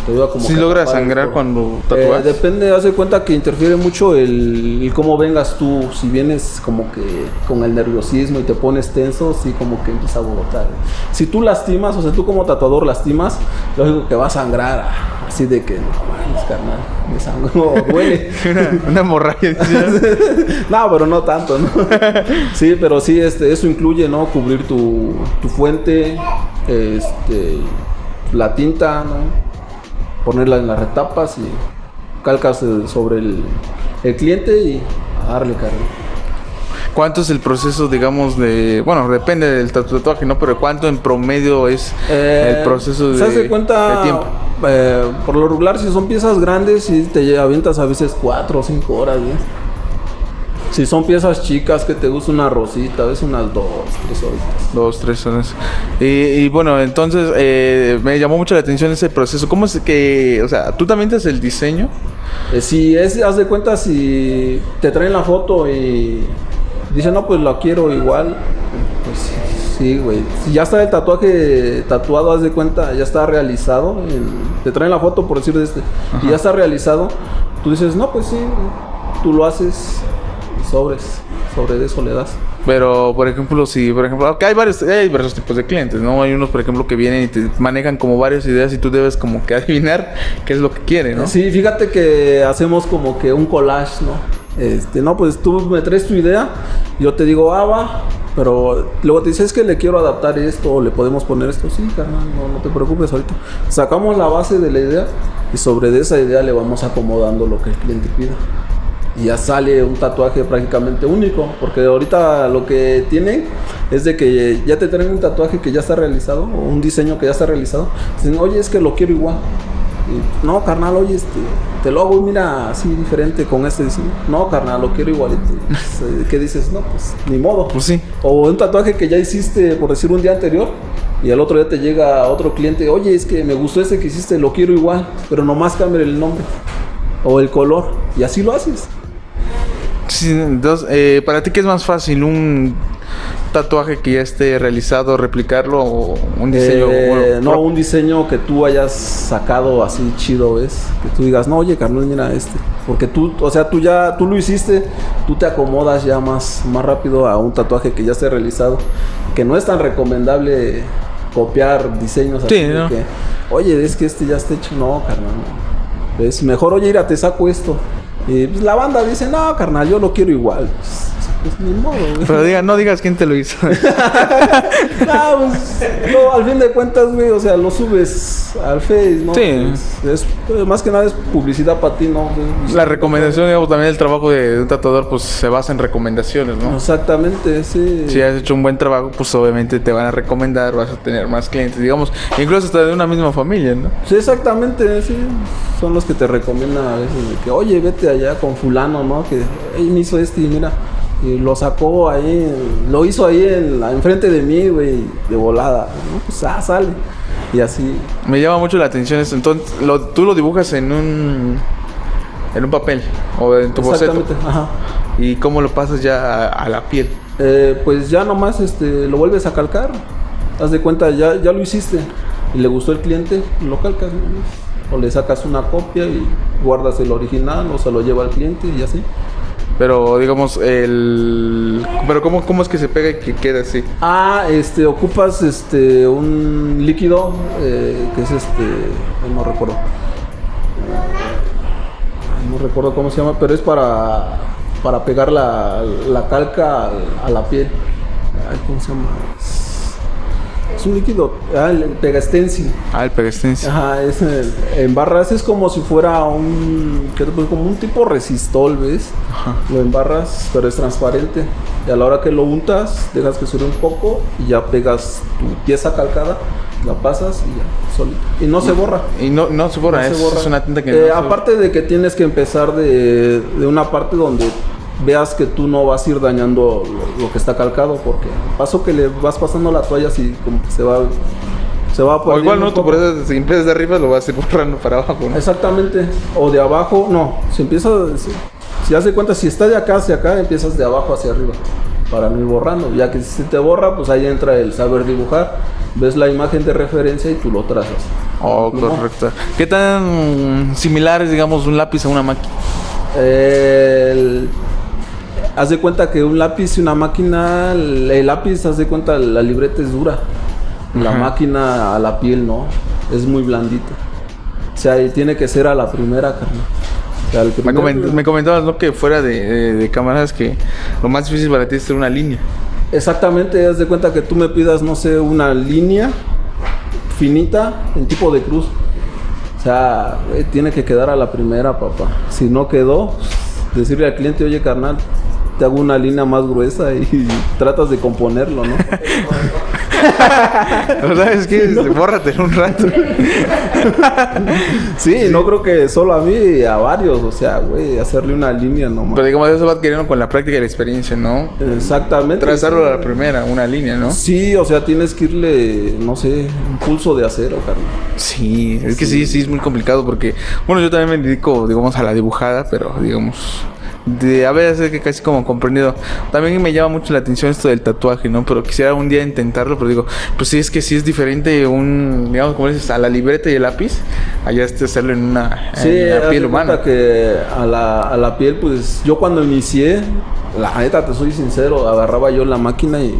O sea, te ayuda como
¿Sí
que a
logra sangrar cuando
Eh,
tatúas?
depende, haz de cuenta que interfiere mucho el, el cómo vengas tú. Si vienes como que con el nerviosismo y te pones tenso, sí como que empieza a botar. Si tú lastimas, o sea, tú como tatuador lastimas, lógico que va a sangrar. ah, Así de que, no mames, carnal, me sangró, duele.
una, una hemorragia.
no, pero no tanto, ¿no? sí, pero sí, este, eso incluye, ¿no? Cubrir tu, tu fuente, este, la tinta, ¿no? Ponerla en las retapas y calcas eh, sobre el, el cliente y a darle carga.
¿Cuánto es el proceso, digamos, de... Bueno, depende del tatu- tatuaje, ¿no? Pero ¿cuánto en promedio es
Eh,
el proceso de,
¿Se hace cuenta?
de tiempo?
eh, por lo regular, si son piezas grandes, sí te avientas a veces cuatro o cinco horas, ¿no? Si son piezas chicas, que te gusta una rosita, a veces unas dos, tres horitas.
Dos, tres horas. Y, y bueno, entonces eh, me llamó mucho la atención ese proceso. ¿Cómo es que, o sea, tú también te haces el diseño?
Eh, si es, haz de cuenta, si te traen la foto y dicen, no, pues la quiero igual, pues Sí, güey. Si ya está el tatuaje tatuado, haz de cuenta, ya está realizado. te traen la foto, por decir de este. Y ya está realizado. Tú dices, no, pues sí, tú lo haces y sobres. Sobre de eso le das.
Pero, por ejemplo, si, por ejemplo, acá hay varios, hay diversos tipos de clientes, ¿no? Hay unos, por ejemplo, que vienen y te manejan como varias ideas y tú debes como que adivinar qué es lo que quiere, ¿no?
Sí, fíjate que hacemos como que un collage, ¿no? Este, no, pues tú me traes tu idea, yo te digo, ah, va, pero luego te dices, es que le quiero adaptar esto, o le podemos poner esto, sí, carnal, no, no te preocupes ahorita. Sacamos la base de la idea y sobre de esa idea le vamos acomodando lo que el cliente pida. Y ya sale un tatuaje prácticamente único, porque ahorita lo que tienen es de que ya te traen un tatuaje que ya está realizado, o un diseño que ya está realizado. Dicen, oye, es que lo quiero igual. Y, no, carnal, oye, este, te lo hago, mira, así diferente con este diseño. No, carnal, lo quiero igualito. Pues, eh, ¿Qué dices? No, pues ni modo.
Pues sí.
O un tatuaje que ya hiciste, por decir, un día anterior. Y al otro día te llega otro cliente, oye, es que me gustó ese que hiciste, lo quiero igual, pero nomás cambia el nombre o el color. Y así lo haces.
Sí, entonces, eh, para ti, ¿qué es más fácil? ¿Un tatuaje que ya esté realizado, replicarlo o un diseño?
Eh,
bueno,
no, un diseño que tú hayas sacado así chido, ¿ves? Que tú digas, no, oye, carnal, mira este. Porque tú, o sea, tú ya, tú lo hiciste, tú te acomodas ya más, más rápido a un tatuaje que ya esté realizado. Que no es tan recomendable copiar diseños así
Sí,
de
¿no?
que, oye, es que este ya está hecho. No, carnal, no. Es mejor, oye, mira, te saco esto. Y pues, la banda dice, no, carnal, yo lo quiero igual. Pues, ni modo, güey.
Pero diga, no digas quién te lo hizo.
No, pues, no, al fin de cuentas, güey, o sea, lo subes al Face, ¿no?
Sí.
Es, es- más que nada es publicidad para ti, ¿no? Es-
La recomendación, digamos, también el trabajo de un tatuador, pues se basa en recomendaciones, ¿no?
Exactamente, sí.
Si has hecho un buen trabajo, pues obviamente te van a recomendar, vas a tener más clientes, digamos, incluso hasta de una misma familia, ¿no?
Sí, exactamente, sí. Son los que te recomiendan a veces de que, oye, vete allá con fulano, ¿no? Que él me hizo este y mira, y lo sacó ahí, lo hizo ahí en enfrente de mí, güey, de volada, ¿no? Pues, ah, sale. Y así,
Me llama mucho la atención esto. Entonces, lo- tú lo dibujas en un en un papel o en tu boceto.
exactamente, ajá.
¿Y cómo lo pasas ya a, a la piel?
Eh, pues ya nomás este, lo vuelves a calcar. Haz de cuenta, ya, ya lo hiciste y le gustó el cliente, lo calcas. ¿no? O le sacas una copia y guardas el original o se lo lleva al cliente y así.
Pero digamos el pero cómo cómo es que se pega y que queda así?
Ah, este, ocupas este, un líquido eh, que es este, no recuerdo. No recuerdo cómo se llama, pero es para, para pegar la, la calca al- a la piel. Ay, ¿Cómo se llama? Es- un líquido, ah, el pega stencil.
Ah, el pegastencia.
Ajá, es el- en barras es como si fuera un ¿qué te puedo- como un tipo resistol, ¿ves? Lo embarras, pero es transparente. Y a la hora que lo untas, dejas que sube un poco y ya pegas tu pieza calcada, la pasas y ya, solito. Y no se borra.
Y no no se borra,
no
es,
se borra.
es una tinta que
Eh,
no se-
aparte de que tienes que empezar de, de una parte donde veas que tú no vas a ir dañando lo, lo que está calcado, porque paso que le vas pasando la toalla así como que se va se va
o igual no, tú por eso si empiezas de arriba lo vas a ir borrando para abajo, ¿no?
Exactamente. O de abajo, no. Si empieza, si, si haz de cuenta, si está de acá hacia acá, empiezas de abajo hacia arriba. Para no ir borrando. Ya que si te borra, pues ahí entra el saber dibujar. Ves la imagen de referencia y tú lo trazas.
Oh, correcto. ¿Qué tan similar es digamos un lápiz a una máquina?
El- haz de cuenta que un lápiz y una máquina, el, el lápiz, haz de cuenta, la libreta es dura. La
Ajá.
máquina a la piel no, es muy blandita. O sea, y tiene que ser a la primera, carnal. O sea, el
Me, coment- me comentabas, ¿no? Que fuera de, de, de cámaras que lo más difícil para ti es hacer una línea.
Exactamente, haz de cuenta que tú me pidas, no sé, una línea finita en tipo de cruz. O sea, güey, tiene que quedar a la primera, papá. Si no quedó, decirle al cliente, oye, carnal, te hago una línea más gruesa y tratas de componerlo, ¿no?
La verdad es que bórrate en un rato.
Sí, no creo que solo a mí, a varios, o sea, güey, hacerle una línea nomás.
Pero digamos, eso va adquiriendo con la práctica y la experiencia, ¿no?
Exactamente.
Trazarlo a la primera, una línea, ¿no?
Sí, o sea, tienes que irle, no sé, un pulso de acero, carnal.
Sí, es que sí, sí es muy complicado porque, bueno, yo también me dedico, digamos, a la dibujada, pero digamos, de veces que casi como comprendido. También me llama mucho la atención esto del tatuaje, ¿no? Pero quisiera un día intentarlo, pero digo, pues sí, es que sí es diferente un, digamos, como dices, a la libreta y el lápiz, allá este hacerlo en una,
Sí,
en
haz
piel humana.
que a la, a la piel, pues yo cuando inicié, la neta, te soy sincero, agarraba yo la máquina y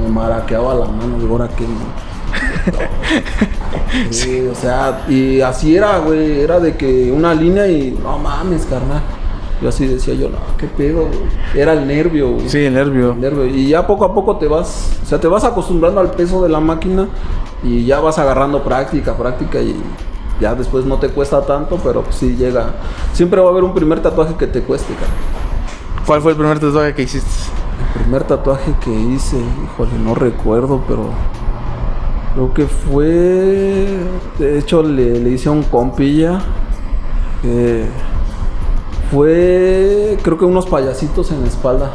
me maraqueaba la mano. Digo, ahora no?" Sí, o sea, y así era, güey. Era de que una línea y no mames, carnal. Yo así decía yo, no, qué pedo, güey. Era el nervio, güey.
Sí, el nervio.
El nervio. Y ya poco a poco te vas, o sea, te vas acostumbrando al peso de la máquina y ya vas agarrando práctica, práctica y ya después no te cuesta tanto, pero pues sí llega. Siempre va a haber un primer tatuaje que te cueste, cara.
¿Cuál fue el primer tatuaje que hiciste?
El primer tatuaje que hice, híjole, no recuerdo, pero creo que fue, de hecho le, le hice a un compilla que fue, creo que unos payasitos en la espalda.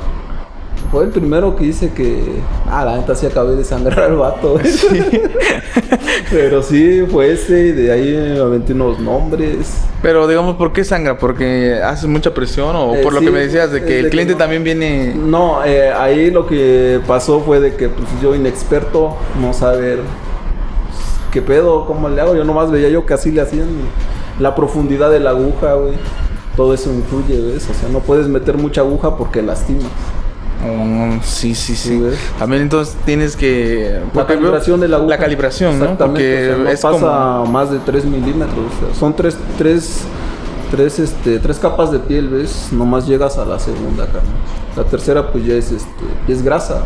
Fue el primero que hice que, ah, la neta sí acabé de sangrar al vato. Pero sí, fue ese, y de ahí me aventé unos nombres.
Pero digamos, ¿por qué sangra? ¿Porque haces mucha presión o
Eh,
por lo
sí,
que me decías de que
de
el
que
cliente
no-
también viene...
No, eh, ahí lo que pasó fue de que pues, yo inexperto, no saber qué pedo, cómo le hago. Yo nomás veía yo que así le hacían la profundidad de la aguja, güey. Todo eso influye, ¿ves? O sea, no puedes meter mucha aguja porque lastimas.
Oh, sí, sí, sí.
¿ves?
También entonces tienes que...
La calibración de la aguja.
La calibración, ¿no? Porque
o sea, no
es
pasa
como...
más de 3 milímetros. o sea, son tres, tres, tres, este, tres capas de piel, ¿ves? Nomás llegas a la segunda, carnal. La tercera, pues ya es, este, ya es grasa.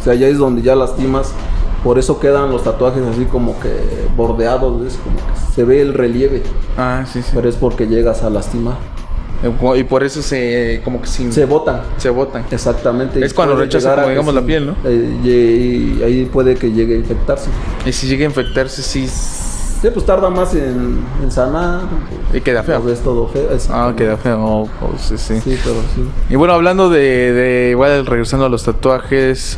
O sea, ya es donde ya lastimas. Por eso quedan los tatuajes así como que bordeados, ¿ves? Como que se ve el relieve.
Ah, sí, sí.
Pero es porque llegas a lastimar.
Y por eso se... como que sí,
Se botan.
se botan.
Exactamente.
Es cuando rechaza, como digamos, la piel, ¿no?
eh, y, y ahí puede que llegue a infectarse.
Y si llega a infectarse, sí...
Sí, pues tarda más en, en sanar.
Y queda feo.
Ves todo feo.
Ah, queda feo. oh, oh, sí, sí.
Sí, pero sí.
Y bueno, hablando de, de igual regresando a los tatuajes,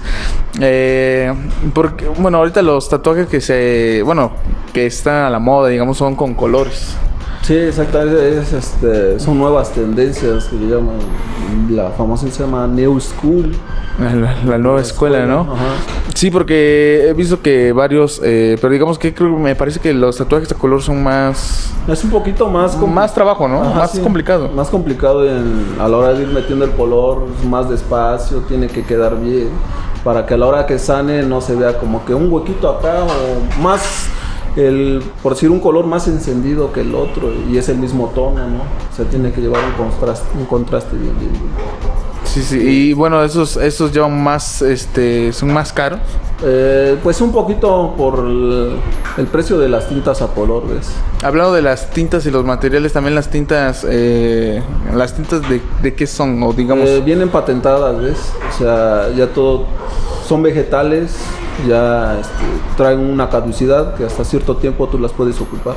eh, porque, bueno, ahorita los tatuajes que se, bueno, que están a la moda, digamos, son con colores.
Sí, exactamente. Es, este, son nuevas tendencias que le llaman. La famosa se llama New School.
La, la- la nueva escuela, ¿no?
Ajá.
Sí, porque he visto que varios, eh, pero digamos que creo, me parece que los tatuajes de color son más,
Es un poquito más.
más trabajo, ¿no?
Ajá,
más
sí.
complicado.
Más complicado en- a la hora de ir metiendo el color, más despacio, tiene que quedar bien. Para que a la hora que sane no se vea como que un huequito acá o más, el, por decir un color más encendido que el otro y es el mismo tono, ¿no? O sea, tiene que llevar un contraste, un contraste bien, bien, bien.
Sí, sí. Y bueno, esos, esos llevan más, este, son más caros.
Eh, pues un poquito por el, el precio de las tintas a color, ¿ves?
Hablando de las tintas y los materiales, también las tintas, eh, las tintas de, de qué son, o digamos,
Eh, vienen patentadas, ¿ves? O sea, ya todo son vegetales, ya este, traen una caducidad que hasta cierto tiempo tú las puedes ocupar.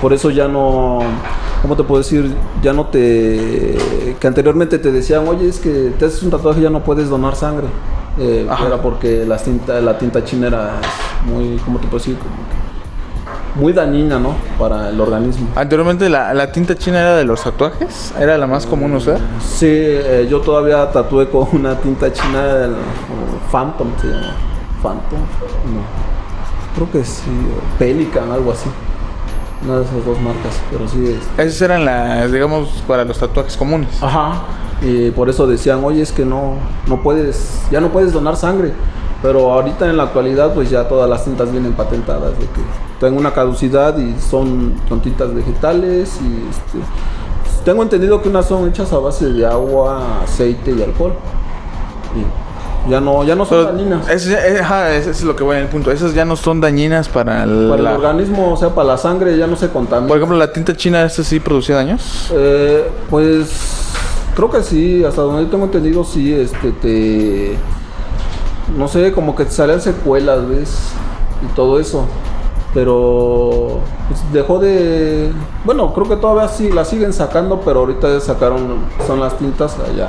Por eso ya no, ¿cómo te puedo decir? Ya no te, que anteriormente te decían, oye, es que te haces un tatuaje y ya no puedes donar sangre. Eh, era porque la tinta, la tinta china era muy, ¿cómo te puedo decir? Como que muy dañina, ¿no? Para el organismo.
anteriormente la, la tinta china era de los tatuajes, era la más común usar.
Sí, eh, yo todavía tatué con una tinta china, el- Phantom se llama. Phantom, no. Creo que sí, Pelican, algo así. Una de esas dos marcas, pero sí es.
Esas eran las, digamos, para los tatuajes comunes.
Ajá. Y por eso decían, oye, es que no, no puedes, ya no puedes donar sangre. Pero ahorita en la actualidad, pues ya todas las tintas vienen patentadas de que tienen una caducidad y son, son tintas vegetales y este, tengo entendido que unas son hechas a base de agua, aceite y alcohol. Y ya no, ya no son
Pero
dañinas.
ajá, ese es lo que voy en el punto. Esas ya no son dañinas para, el-
Para
la-
el organismo, o sea, para la sangre ya no se contamina.
Por ejemplo, la tinta china, ¿esta sí producía daños?
Eh, pues creo que sí, hasta donde yo tengo entendido, sí, este, te. No sé, como que te salían secuelas, ¿ves? Y todo eso. Pero pues, dejó de. Bueno, creo que todavía sí la siguen sacando, pero ahorita ya sacaron. Son las tintas allá.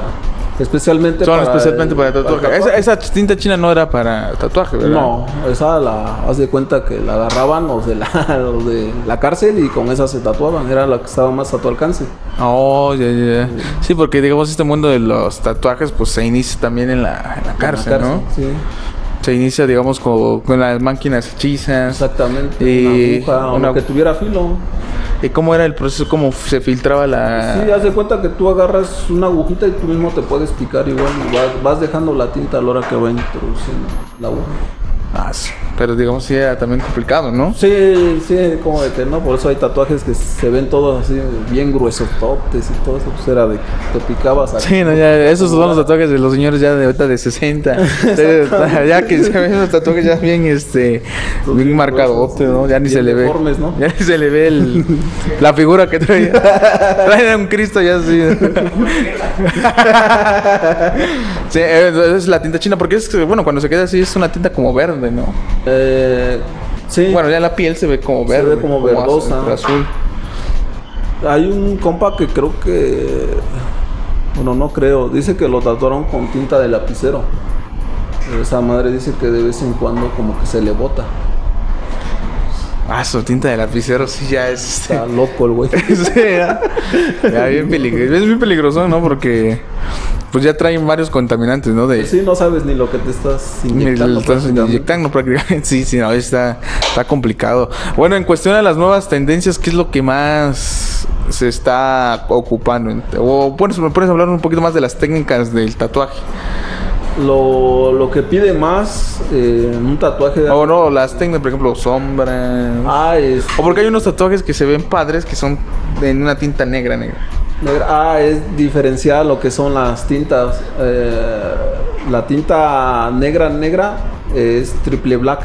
Especialmente
Son
para
especialmente
el-
para tatuaje.
para
Esa, esa tinta china no era para tatuaje, ¿verdad?
No, esa la haz de cuenta que la agarraban los de la, los de la cárcel y con esa se tatuaban. Era la que estaba más a tu alcance.
Oh, ya, ya, ya. Sí, porque digamos este mundo de los tatuajes pues se inicia también en la, en la cárcel,
En la
¿no?
Sí,
Se inicia digamos con, con las máquinas hechizas.
exactamente.
Y
una aguja
una-
que tuviera filo.
¿Y cómo era el proceso? ¿Cómo se filtraba la...?
Sí, haz de cuenta que tú agarras una agujita y tú mismo te puedes picar igual. y vas, vas dejando la tinta a la hora que va introduciendo la aguja.
Ah, sí. Pero digamos sí era también complicado, ¿no?
Sí, sí, como de que no, por eso hay tatuajes que se ven todos así bien gruesos, totes y todo eso, pues era de que te picabas aquí.
Sí, no, ya, esos son los tatuajes de los señores ya de ahorita de 60. ya que se ven los tatuajes ya bien, este, bien marcadote, ¿no? Ya ni se le ve. Ya ni se le ve el, la figura que trae. Trae un Cristo ya así. sí, es la tinta china, porque es que, bueno, cuando se queda así es una tinta como verde, ¿no?
Eh, sí,
Bueno, ya la piel se ve como
Se
verde.
ve como verdosa.
azul.
hay un compa que creo que, bueno, no creo, dice que lo tatuaron con tinta de lapicero. Esa madre dice que de vez en cuando como que se le bota.
Ah, su tinta de lapicero sí ya es...
Está loco el güey.
Sí, ya, ya bien peligroso. Es bien peligroso, ¿no? Porque pues ya traen varios contaminantes, ¿no? De
Sí, no sabes ni lo que te estás
ni
inyectando.
lo estás inyectando prácticamente. Sí, sí, no, está, está complicado. Bueno, en cuestión de las nuevas tendencias, ¿qué es lo que más se está ocupando? O bueno, si me puedes hablar un poquito más de las técnicas del tatuaje.
Lo, lo que pide más eh, un tatuaje.
O no, las técnicas, por ejemplo, sombra.
Ah, es,
O porque hay unos tatuajes que se ven padres que son en una tinta negra, negra.
Negra. ah, es diferenciar lo que son las tintas. Eh, la tinta negra, negra es triple black.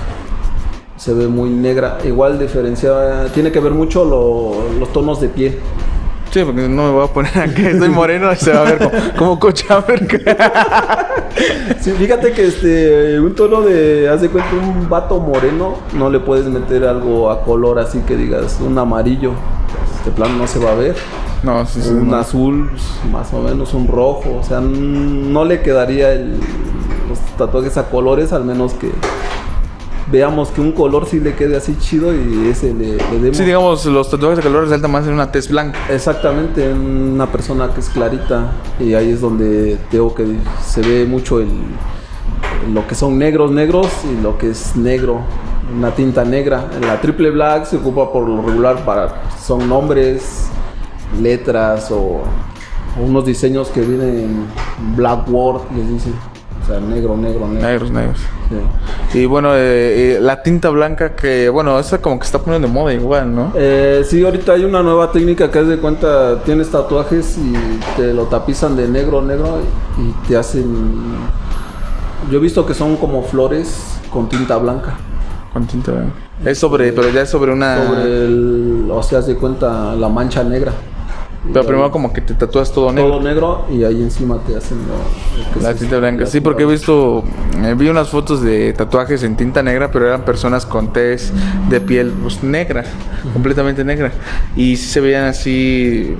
Se ve muy negra. Igual diferencia, tiene que ver mucho lo- los tonos de piel.
Sí, porque no me voy a poner acá, estoy moreno y se va a ver como, como Cochamerca.
Sí, fíjate que este un tono de, haz de cuenta, un vato moreno, no le puedes meter algo a color así que digas un amarillo. Este plano no se va a ver.
No, sí, sí.
un
no.
azul, más o menos un rojo. O sea, no le quedaría el, los tatuajes a colores, al menos que veamos que un color sí le quede así chido y ese le, le demos.
Sí, digamos, los tatuajes de color resaltan más en una tez blanca.
Exactamente, una persona que es clarita y ahí es donde tengo que se ve mucho el lo que son negros negros y lo que es negro, una tinta negra. La triple black se ocupa por lo regular para son nombres, letras o, o unos diseños que vienen en blackboard, les dicen, o sea, negro, negro, negro.
Negros, negros.
Sí.
Y bueno, eh, eh, la tinta blanca que, bueno, esa como que está poniendo de moda igual, ¿no?
Eh, sí, ahorita hay una nueva técnica que es de cuenta, tienes tatuajes y te lo tapizan de negro, negro y te hacen... Yo he visto que son como flores con tinta blanca.
Con tinta blanca. Es sobre, pero ya es sobre una...
Sobre el... O sea, haz de cuenta la mancha negra.
Pero primero como que te tatúas todo negro.
Todo negro y ahí encima te hacen lo-
La tinta blanca.
la
Sí, porque he visto, eh, vi unas fotos de tatuajes en tinta negra, pero eran personas con tez de piel pues, negra, completamente negra. Y sí se veían así,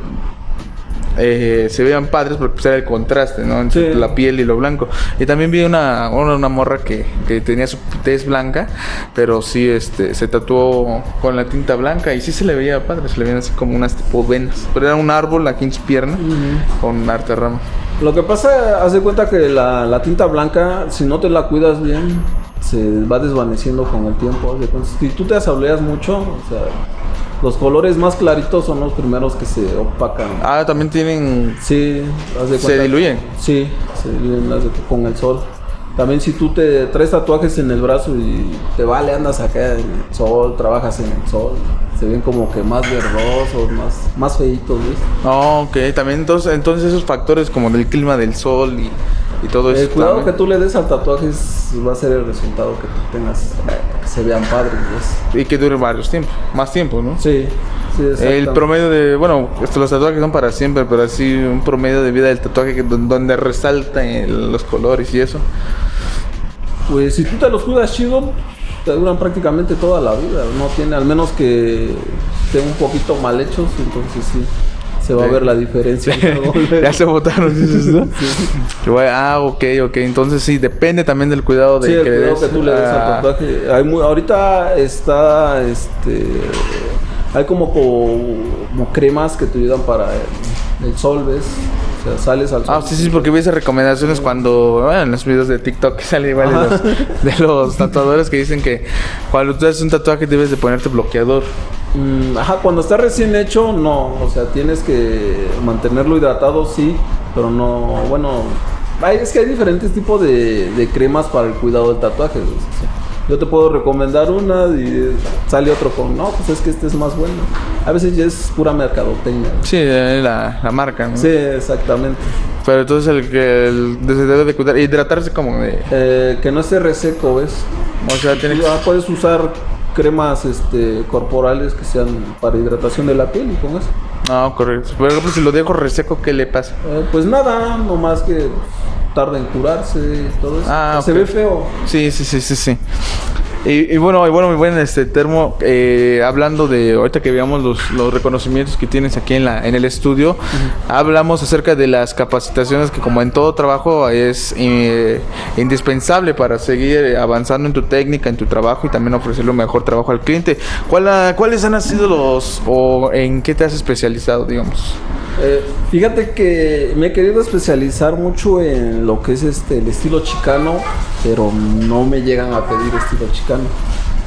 eh, se veían padres porque pues, era el contraste, ¿no? Entre
Sí.
la piel y lo blanco. Y también vi una, una, una morra que, que tenía su tez blanca, pero sí este, se tatuó con la tinta blanca y sí se le veía padre, se le veían así como unas tipo venas. Pero era un árbol aquí en su pierna con arte rama.
Lo que pasa, haz de cuenta que la, la tinta blanca, si no te la cuidas bien, se va desvaneciendo con el tiempo. Si tú te asableas mucho, o sea, los colores más claritos son los primeros que se opacan.
Ah, también tienen
Sí, de
¿Se diluyen?
Sí, se diluyen de- con el sol. También si tú te traes tatuajes en el brazo y te vale, andas acá en el sol, trabajas en el sol, se ven como que más verdosos, más, más feitos, ¿ves?
Ah, ok, también entonces, entonces esos factores como del clima del sol y, y todo eso.
El cuidado que tú le des al tatuaje va a ser el resultado que tú tengas, se vean padres, ¿ves?
Y que dure varios tiempos, más tiempo, ¿no?
Sí, sí,
El promedio de, bueno, estos, los tatuajes son para siempre, pero así un promedio de vida del tatuaje que, don- donde resalta el- los colores y eso.
Pues si tú te los cuidas chido, te duran prácticamente toda la vida. No tiene, al menos que estén un poquito mal hechos, entonces sí. Se va a ver la diferencia.
ya se bueno, Ah, ok, ok. Entonces sí, depende también del cuidado de
Sí, el
que le
cuidado
des
que tú le des al tatuaje. Hay mu- ahorita está, este, hay como, como cremas que te ayudan para el, sol, ¿ves? O sea, sales al sol.
Ah, sí, sí, porque vi esas recomendaciones cuando, bueno, en los videos de TikTok que sale igual de los, de los tatuadores que dicen que cuando tú haces un tatuaje debes de ponerte bloqueador.
Mm, ajá, cuando está recién hecho, no. O sea, tienes que mantenerlo hidratado, sí, pero no, bueno. hay- es que hay diferentes tipos de, de cremas para el cuidado del tatuaje. ¿ves? O sea, yo te puedo recomendar una y sale otro con, no, pues es que este es más bueno. A veces ya es pura mercadotecnia. ¿no?
Sí, eh, la, la marca, ¿no?
Sí, exactamente.
Pero entonces el que el- se debe de cuidar, hidratarse como de...
Eh, que no esté reseco, ¿ves?
O sea, tiene que...
Ah, puedes usar cremas este, corporales que sean para hidratación de la piel y con eso.
No, correcto. Por ejemplo, si lo dejo reseco, ¿qué le pasa?
Eh, pues nada, nomás que tarda en curarse todo eso.
Ah,
Se ve feo.
Sí, sí, sí, sí, sí. Y, y bueno, y bueno, mi buen este termo, eh, hablando de ahorita que veamos los, los reconocimientos que tienes aquí en la en el estudio, hablamos acerca de las capacitaciones que como en todo trabajo es eh, indispensable para seguir avanzando en tu técnica, en tu trabajo y también ofrecerle un mejor trabajo al cliente. ¿Cuál ha- ¿Cuáles han sido los o en qué te has especializado, digamos?
Eh, fíjate que me he querido especializar mucho en lo que es este el estilo chicano, pero no me llegan a pedir estilo chicano.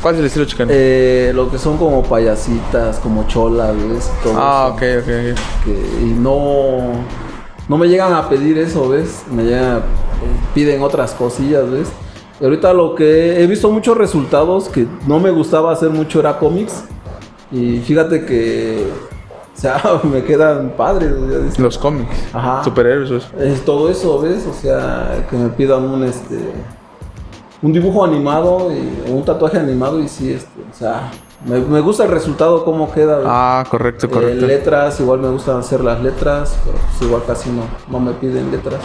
¿Cuál es el estilo chicano?
Eh, lo que son como payasitas, como cholas, ¿ves? Todo
ah,
eso.
ok, ok,
que- y no no me llegan a pedir eso, ¿ves? Me llegan, piden otras cosillas, ¿ves? Y ahorita lo que he visto muchos resultados que no me gustaba hacer mucho era cómics y fíjate que o sea, me quedan padres.
Los cómics.
Ajá.
Superhéroes.
Es todo eso, ¿ves? O sea, que me pidan un este un dibujo animado y un tatuaje animado y sí, este, o sea, me, me gusta el resultado cómo queda.
Ah, correcto,
Eh,
correcto.
letras, igual me gustan hacer las letras, pero pues igual casi no, no me piden letras.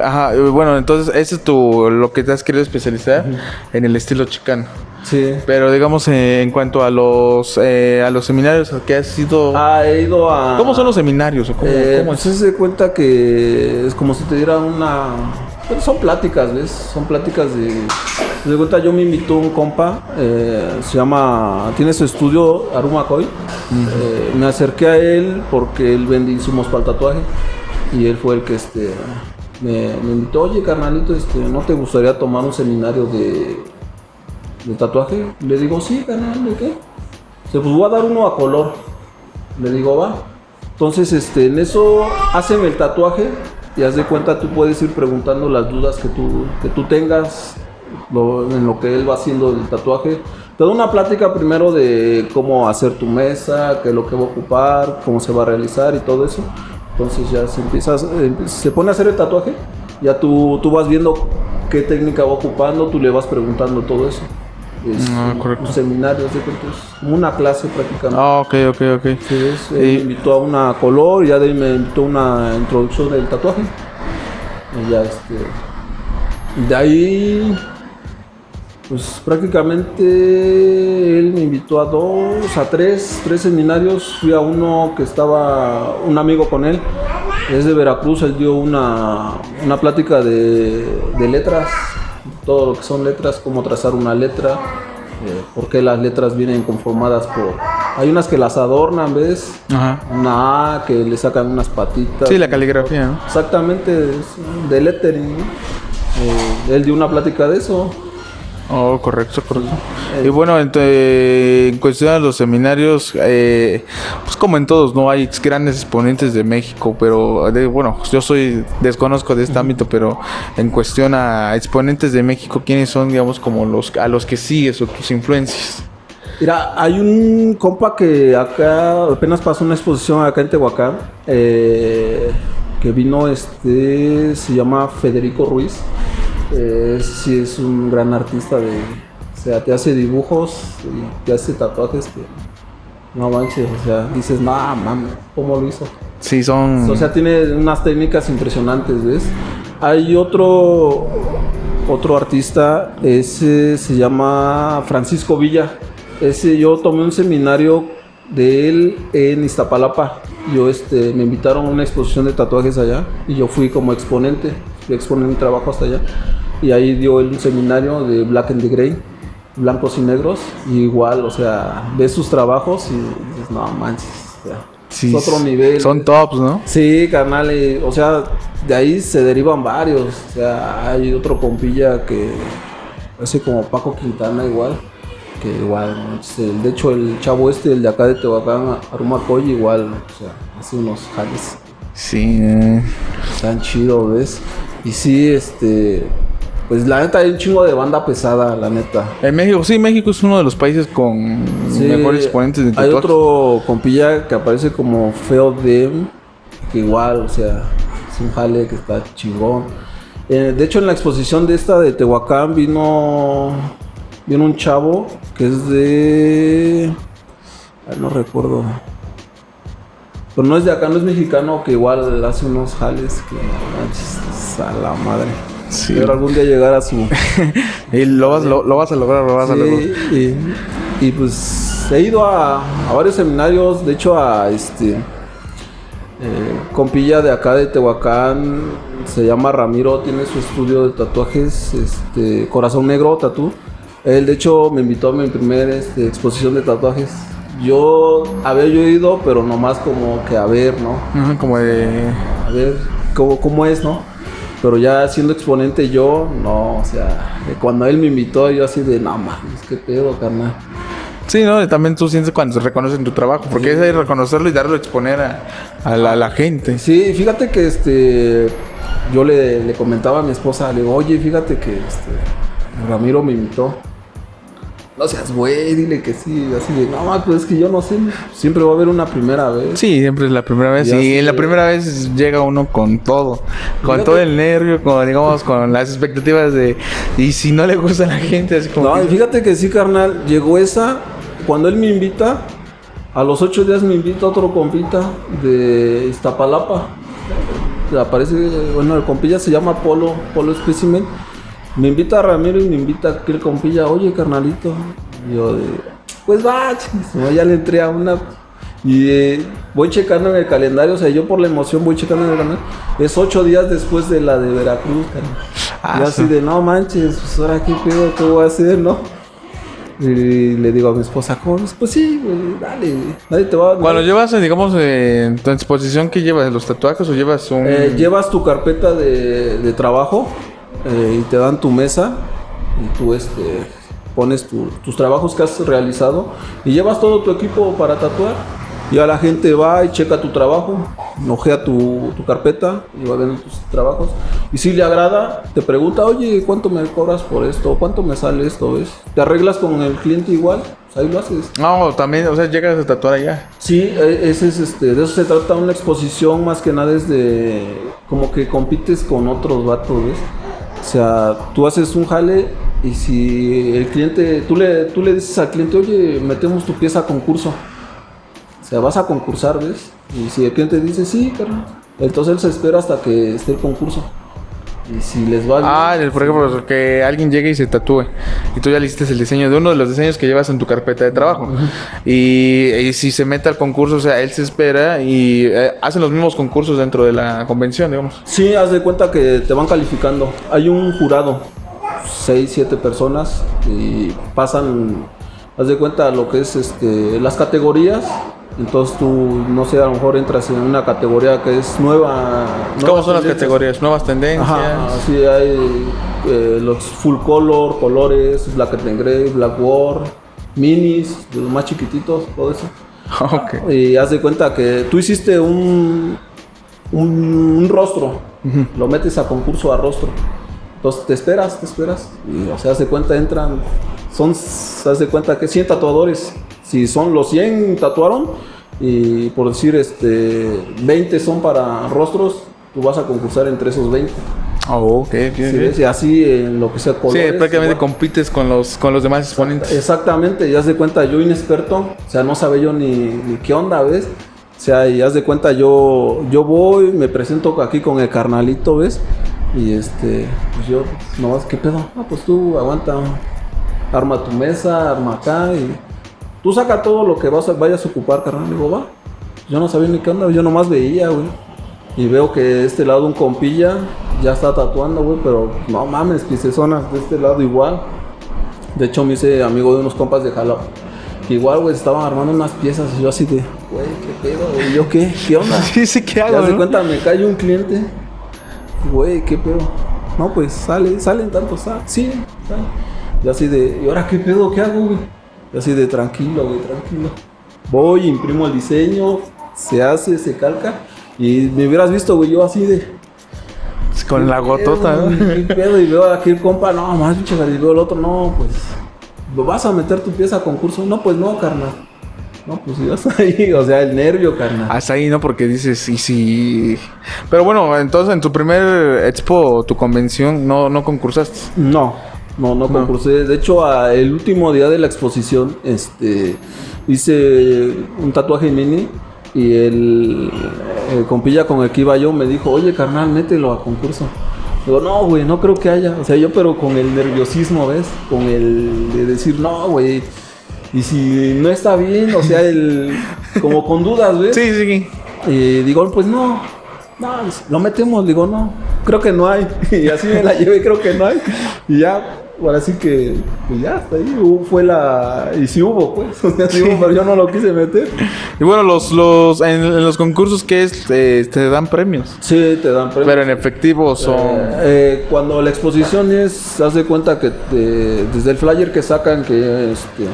Ajá, eh, bueno, entonces ese es tu, lo que te has querido especializar en el estilo chicano.
Sí.
Pero digamos, eh, en cuanto a los eh, a los seminarios que has ido...
Ah, he ido a...
¿Cómo son los seminarios? o ¿Cómo,
Eh,
cómo
pues
es?
se cuenta que es como si te dieran una... pues son pláticas, ¿ves? Son pláticas de... Se de cuenta, yo me invitó un compa, eh, se llama... Tiene su estudio, Arumacoy. Eh, me acerqué a él porque él vende insumos para el tatuaje. Y él fue el que este... Me, me invitó, oye carnalito, este, ¿no te gustaría tomar un seminario de, de tatuaje? Le digo, sí, carnal, ¿de qué? Se pues voy a dar uno a color. Le digo, va. Entonces, este, en eso, hacen el tatuaje y haz de cuenta, tú puedes ir preguntando las dudas que tú, que tú tengas en lo que él va haciendo el tatuaje. Te da una plática primero de cómo hacer tu mesa, qué es lo que va a ocupar, cómo se va a realizar y todo eso. Entonces ya se empieza, eh, se pone a hacer el tatuaje, ya tú, tú vas viendo qué técnica va ocupando, tú le vas preguntando todo eso. Es
Ah,
un-
correcto.
un seminario, es como una clase prácticamente.
Ah, ok, ok, ok.
Sí, es, él
Y-
me invitó a una color y ya de ahí me invitó a una introducción del tatuaje. Y ya este. De ahí. Pues prácticamente él me invitó a dos, a tres, tres seminarios. Fui a uno que estaba un amigo con él, es de Veracruz, él dio una, una plática de, de letras, todo lo que son letras, cómo trazar una letra, eh, por qué las letras vienen conformadas por... Hay unas que las adornan, ¿ves?
Ajá.
Una A que le sacan unas patitas.
Sí, la caligrafía, ¿no?
Exactamente, es de lettering. ¿no? Eh, él dio una plática de eso.
Oh, correcto, correcto. Y bueno, en cuestión de los seminarios, eh, pues como en todos, no hay grandes exponentes de México, pero bueno, yo soy desconozco de este ámbito, pero en cuestión a exponentes de México, ¿quiénes son, digamos, como los a los que sigues o tus influencias?
Mira, hay un compa que acá apenas pasó una exposición acá en Tehuacán. eh, que vino este. Se llama Federico Ruiz. Eh, sí, es un gran artista de. O sea, te hace dibujos y te hace tatuajes que. No manches, o sea, dices, no, mames, ¿cómo lo hizo?
Sí, son...
O sea, tiene unas técnicas impresionantes, ¿ves? Hay otro otro artista, ese se llama Francisco Villa. Ese yo tomé un seminario de él en Iztapalapa. Yo este, me invitaron a una exposición de tatuajes allá y yo fui como exponente, exponer mi trabajo hasta allá. Y ahí dio él un seminario de Black and the Grey, blancos y negros. Y igual, o sea, ves sus trabajos y dices, no manches, o sea,
Sí,
es otro nivel.
Son tops, ¿no?
Sí, carnal, y, o sea, de ahí se derivan varios. O sea, hay otro compilla que hace como Paco Quintana igual, que igual, de hecho el chavo este, el de acá de Tehuacán, Aruma Koy, igual, o sea, hace unos jales
Sí. eh.
tan chido, ¿ves? Y sí, este, pues la neta hay un chingo de banda pesada, la neta.
En México, sí, México es uno de los países con
Sí,
mejores exponentes de
Hay otro compilla que aparece como Feo Dem, que igual, o sea, es un jale que está chingón. Eh, de hecho, en la exposición de esta de Tehuacán vino, vino un chavo que es de... ay, no recuerdo. Pero no es de acá, no es mexicano, que igual hace unos jales que manches, a la madre.
Sí.
Pero algún día llegar a su...
Y lo vas, lo, lo vas a lograr, lo vas a lograr.
y, y, pues he ido a, a varios seminarios, de hecho a este eh, compilla de acá de Tehuacán, se llama Ramiro, tiene su estudio de tatuajes, este Corazón Negro, Tatú. Él de hecho me invitó a mi primer este, exposición de tatuajes. Yo había yo ido, pero nomás como que a ver, ¿no?
Ajá, como de...
A ver cómo, cómo es, ¿no? Pero ya siendo exponente yo, no, o sea, cuando él me invitó, yo así de, no mames, qué pedo, carnal.
Sí, ¿no? También tú sientes cuando se reconocen tu trabajo, porque es ahí reconocerlo y darlo a exponer a, a la, a la gente.
Sí, fíjate que este, yo le, le comentaba a mi esposa, le digo, oye, fíjate que este, Ramiro me invitó. No seas güey, dile que sí, así de, no, ma, pues es que yo no sé, siempre va a haber una primera vez.
Sí, siempre es la primera vez. Y la primera vez llega uno con todo. Con todo el nervio, con, digamos, con las expectativas de... Y si no le gusta a la gente, así como...
No, y fíjate que sí, carnal, llegó esa, cuando él me invita, a los ocho días me invita otro compita de Iztapalapa. Aparece, bueno, el compilla se llama Polo, Polo Specimen. Me invita a Ramiro y me invita aquel compilla, oye, carnalito. Y yo de, pues va, no, ya le entré a una. Y eh, voy checando en el calendario, o sea, yo por la emoción voy checando en el calendario. Es ocho días después de la de Veracruz, carnal.
Ah,
y así
sí.
de, no manches, pues ahora qué pedo, qué voy a hacer, ¿no? Y le digo a mi esposa, ¿cómo? Pues sí, güey, dale, nadie te va a...
Cuando llevas, eh, digamos, eh, en tu exposición, ¿qué llevas? ¿Los tatuajes o llevas un...?
Eh, llevas tu carpeta de, de trabajo eh, y te dan tu mesa y tú este, pones tu- tus trabajos que has realizado y llevas todo tu equipo para tatuar. Y a la gente va y checa tu trabajo, ojea tu, tu carpeta y va viendo tus trabajos. Y si le agrada, te pregunta, oye, ¿cuánto me cobras por esto? ¿Cuánto me sale esto? ¿Ves? Te arreglas con el cliente igual, pues ahí lo haces.
No, también, o sea, llegas a tatuar allá.
Sí, e- ese es este, de eso se trata una exposición más que nada es de como que compites con otros vatos, ¿ves? O sea, tú haces un jale y si el cliente, tú le, tú le dices al cliente, oye, metemos tu pieza a concurso. O sea, vas a concursar, ¿ves? Y si el cliente dice, sí, carnal, entonces él se espera hasta que esté el concurso. Y si les va bien,
Ah, el- por ejemplo, que alguien llegue y se tatúe. Y tú ya le hiciste el diseño de uno de los diseños que llevas en tu carpeta de trabajo. y, y si se mete al concurso, o sea, él se espera y eh, hacen los mismos concursos dentro de la convención, digamos.
Sí, haz de cuenta que te van calificando. Hay un jurado, 6, 7 personas, y pasan, haz de cuenta lo que es este, las categorías. Entonces tú, no sé, a lo mejor entras en una categoría que es nueva.
¿Cómo son las categorías? Nuevas tendencias.
Ajá, sí, hay eh, los full color, colores, black and gray, black war, minis, de los más chiquititos, todo eso.
ok.
Y haz de cuenta que tú hiciste un, un, un rostro, lo metes a concurso a rostro. Entonces te esperas, te esperas. Y o sea, haz de cuenta, entran, son, haz de cuenta que 100 tatuadores. Si son los 100 tatuaron, y por decir, este, 20 son para rostros, tú vas a concursar entre esos 20.
Oh, ok, ok,
¿sí
ok.
ves? Y así en lo que sea
Sí,
colores.
prácticamente
igual.
compites con los, con los demás exponentes.
Exactamente, y haz de cuenta, yo inexperto, o sea, no sabía yo ni, ni qué onda, ¿ves? O sea, y haz de cuenta, yo, yo voy, me presento aquí con el carnalito, ¿ves? Y este, pues yo, no, ¿qué pedo? Ah, pues tú aguanta, arma tu mesa, arma acá y tú saca todo lo que vas a- vayas a ocupar, carnal. Digo, va. Yo no sabía ni qué onda, yo nomás veía, güey. Y veo que de este lado un compilla ya está tatuando, güey, pero no mames, zonas de este lado igual. De hecho, me hice amigo de unos compas de Jalapa. Igual, güey, estaban armando unas piezas y yo así de, güey, ¿qué pedo? güey? ¿Y yo qué? ¿Qué onda?
Sí, sí, ¿qué
Ya
hago?
se
no?
cuenta, me cae un cliente. Güey, ¿qué pedo? No, pues sale, salen tantos, sal, sí, sale. Y así de, ¿y ahora qué pedo? ¿Qué hago, güey? Y así de, tranquilo, güey, tranquilo. Voy, imprimo el diseño, se hace, se calca. Y me hubieras visto, güey, yo así de.
Con la
¿qué
gotota,
pedo. ¿Qué pedo? Y veo aquí el compa, no, más pinche y veo el otro, no, pues. ¿Vas a meter tu pieza a concurso? No, pues no, carnal. No, pues ya está ahí, o sea, el nervio, carnal.
Hasta ahí, ¿no? Porque dices, sí, sí. Pero bueno, entonces en tu primer expo, tu convención, no, no concursaste.
No, no, no concursé. De hecho, a- el último día de la exposición, este, hice un tatuaje mini y el, el compilla con el que iba yo me dijo, oye, carnal, mételo a concurso. Digo, no, güey, no creo que haya. O sea, yo pero con el nerviosismo, ¿ves? Con el de decir, no, güey. Y si no está bien, o sea, el... Como con dudas, ¿ves?
Sí, sí.
Y digo, pues no, no, lo metemos, digo, no, creo que no hay. Y así me la llevé, creo que no hay. Y ya, ahora sí que, pues ya, hasta ahí hubo- fue la... Y sí hubo, pues, o sea, sí hubo, pero yo no lo quise meter.
Y bueno, los, los, en, en los concursos, ¿qué es? Eh, te dan premios.
Sí, te dan premios.
Pero en efectivo son...
Eh, cuando la exposición es, haz de cuenta que te- desde el flyer que sacan, que este,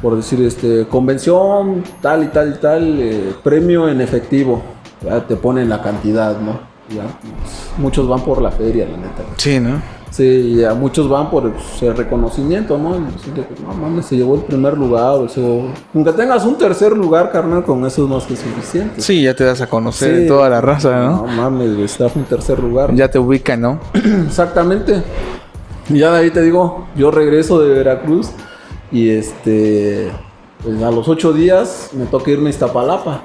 por decir, este, convención, tal y tal y tal, eh, premio en efectivo, ya te ponen la cantidad, ¿no? Ya, pues, muchos van por la feria, la neta.
Sí, ¿no?
Sí, y a muchos van por pues, el reconocimiento, ¿no? No mames, se llevó el primer lugar, o sea, aunque tengas un tercer lugar, carnal, con eso es más que suficiente.
Sí, ya te das a conocer
Sí.
toda la raza,
No
¿no?
mames, güey, está en tercer lugar.
Ya te ubican, ¿no?
Exactamente. Y ya de ahí te digo, yo regreso de Veracruz y este, pues a los ocho días me toca irme a Iztapalapa.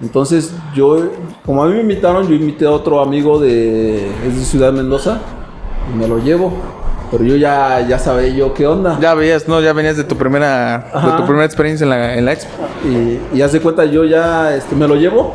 Entonces yo, como a mí me invitaron, yo invité a otro amigo de, es de Ciudad Mendoza y me lo llevo. Pero yo ya, ya sabía yo qué onda.
Ya veías, ¿no? Ya venías de tu primera, de tu primera experiencia en la, en la expo.
Y, y haz de cuenta, yo ya este, me lo llevo.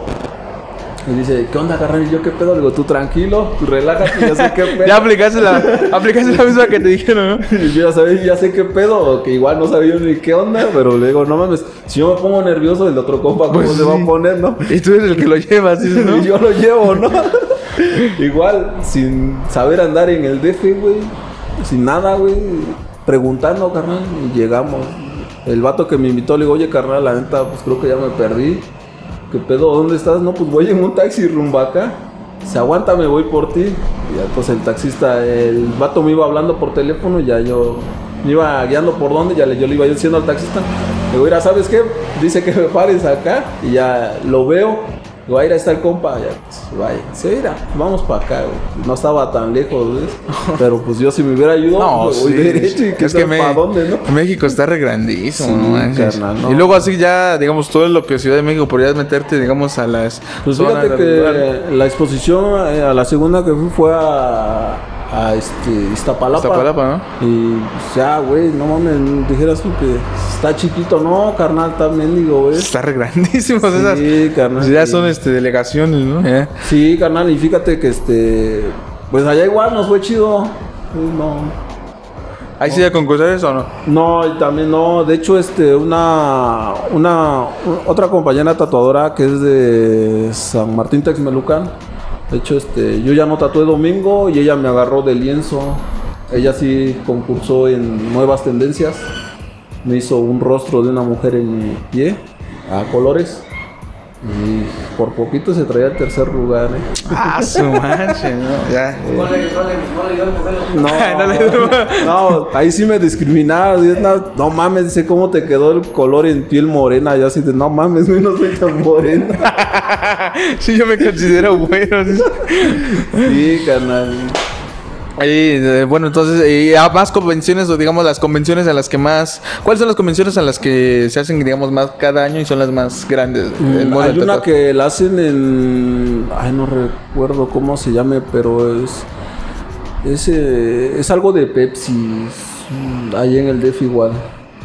Y dice, ¿qué onda, carnal? Yo, ¿qué pedo? Le digo, tú tranquilo, tú relájate, ya sé qué pedo.
Ya aplicaste la, aplicaste la misma que te dijeron, ¿no?
Y yo ya sabía, ya sé qué pedo, que igual no sabía ni qué onda, pero le digo, no mames, si yo me pongo nervioso, el otro compa, ¿cómo
Pues
se va a poner, no?
Y tú eres el que lo llevas, ¿no?
Y yo lo llevo, ¿no? Igual, sin saber andar en el DF, güey, sin nada, güey, preguntando, carnal, y llegamos. El vato que me invitó le digo, oye, carnal, la neta, pues creo que ya me perdí. ¿Qué pedo? ¿Dónde estás? No, pues voy en un taxi rumbo acá. Se aguanta, me voy por ti. Y ya, entonces el taxista, el vato me iba hablando por teléfono y ya yo me iba guiando por dónde, ya le, yo le iba diciendo al taxista. Le digo, mira, ¿sabes qué? Dice que me pares acá y ya lo veo. Digo, ahí está el compa, ya, pues, vaya. Sí, mira, vamos para acá, güey. No estaba tan lejos, ¿ves? Pero pues yo si me hubiera ayudado,
No,
pues, voy
sí.
derecho y
es que me-
para dónde, ¿no?
México está re grandísimo,
Sí,
no
carnal, no.
Y luego así ya, digamos, todo lo que Ciudad de México podrías meterte, digamos, a las
Pues fíjate que la exposición eh, a la segunda que fui fue a, a este, Iztapalapa.
Iztapalapa, ¿no?
Y pues, ya, güey, no mames, dijeras tú que está chiquito, no, carnal, está mendigo, güey.
Está re grandísimos esas.
Sí, carnal.
Pues ya son este, delegaciones, ¿no?
Sí, carnal, y fíjate que este, pues allá igual nos fue chido. No,
¿Ahí sí de concursar eso o no?
No, también no. De hecho, este, una, una, otra compañera tatuadora que es de San Martín Texmelucan. De hecho, este, yo ya no tatué domingo y ella me agarró de lienzo. Ella sí concursó en Nuevas Tendencias. Me hizo un rostro de una mujer en mi pie a colores. Y por poquito se traía el tercer lugar, ¿eh?
Ah, su manche, ¿no? Ya.
No,
No le-
no, ahí sí me discriminaron. No, no mames, dice cómo te quedó el color en piel morena. Yo así de, no mames, no soy tan morena.
sí, yo me considero bueno. sí.
Sí, carnal.
Y, eh, bueno, entonces, y a más convenciones, o digamos, las convenciones a las que más... ¿Cuáles son las convenciones a las que se hacen, digamos, más cada año y son las más grandes? modo
Hay una
tatuaje?
que la hacen en. Ay, no recuerdo cómo se llame, pero es. Es, eh, es algo de Pepsi. mm, Ahí en el DF igual.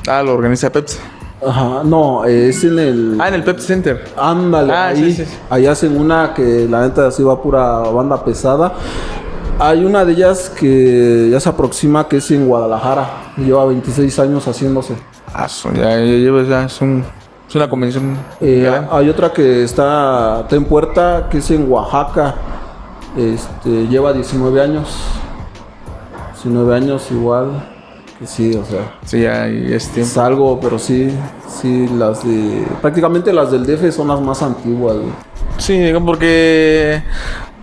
Ah, lo organiza Pepsi.
Ajá, no, es en el...
Ah, en el Pepsi Center.
Ándale,
Ah,
ahí,
sí, sí.
ahí hacen una que la neta así va pura banda pesada. Hay una de ellas que ya se aproxima que es en Guadalajara. Lleva 26 años haciéndose.
Ah, ya, ya lleva, ya es, un, es una convención.
Eh, hay otra que está, está en puerta, que es en Oaxaca. Este, lleva 19 años. 19 años igual. Que sí, o sea,
Sí, ya es tiempo.
es algo, pero sí, sí, las de... Prácticamente las del DF son las más antiguas. güey.
Sí, porque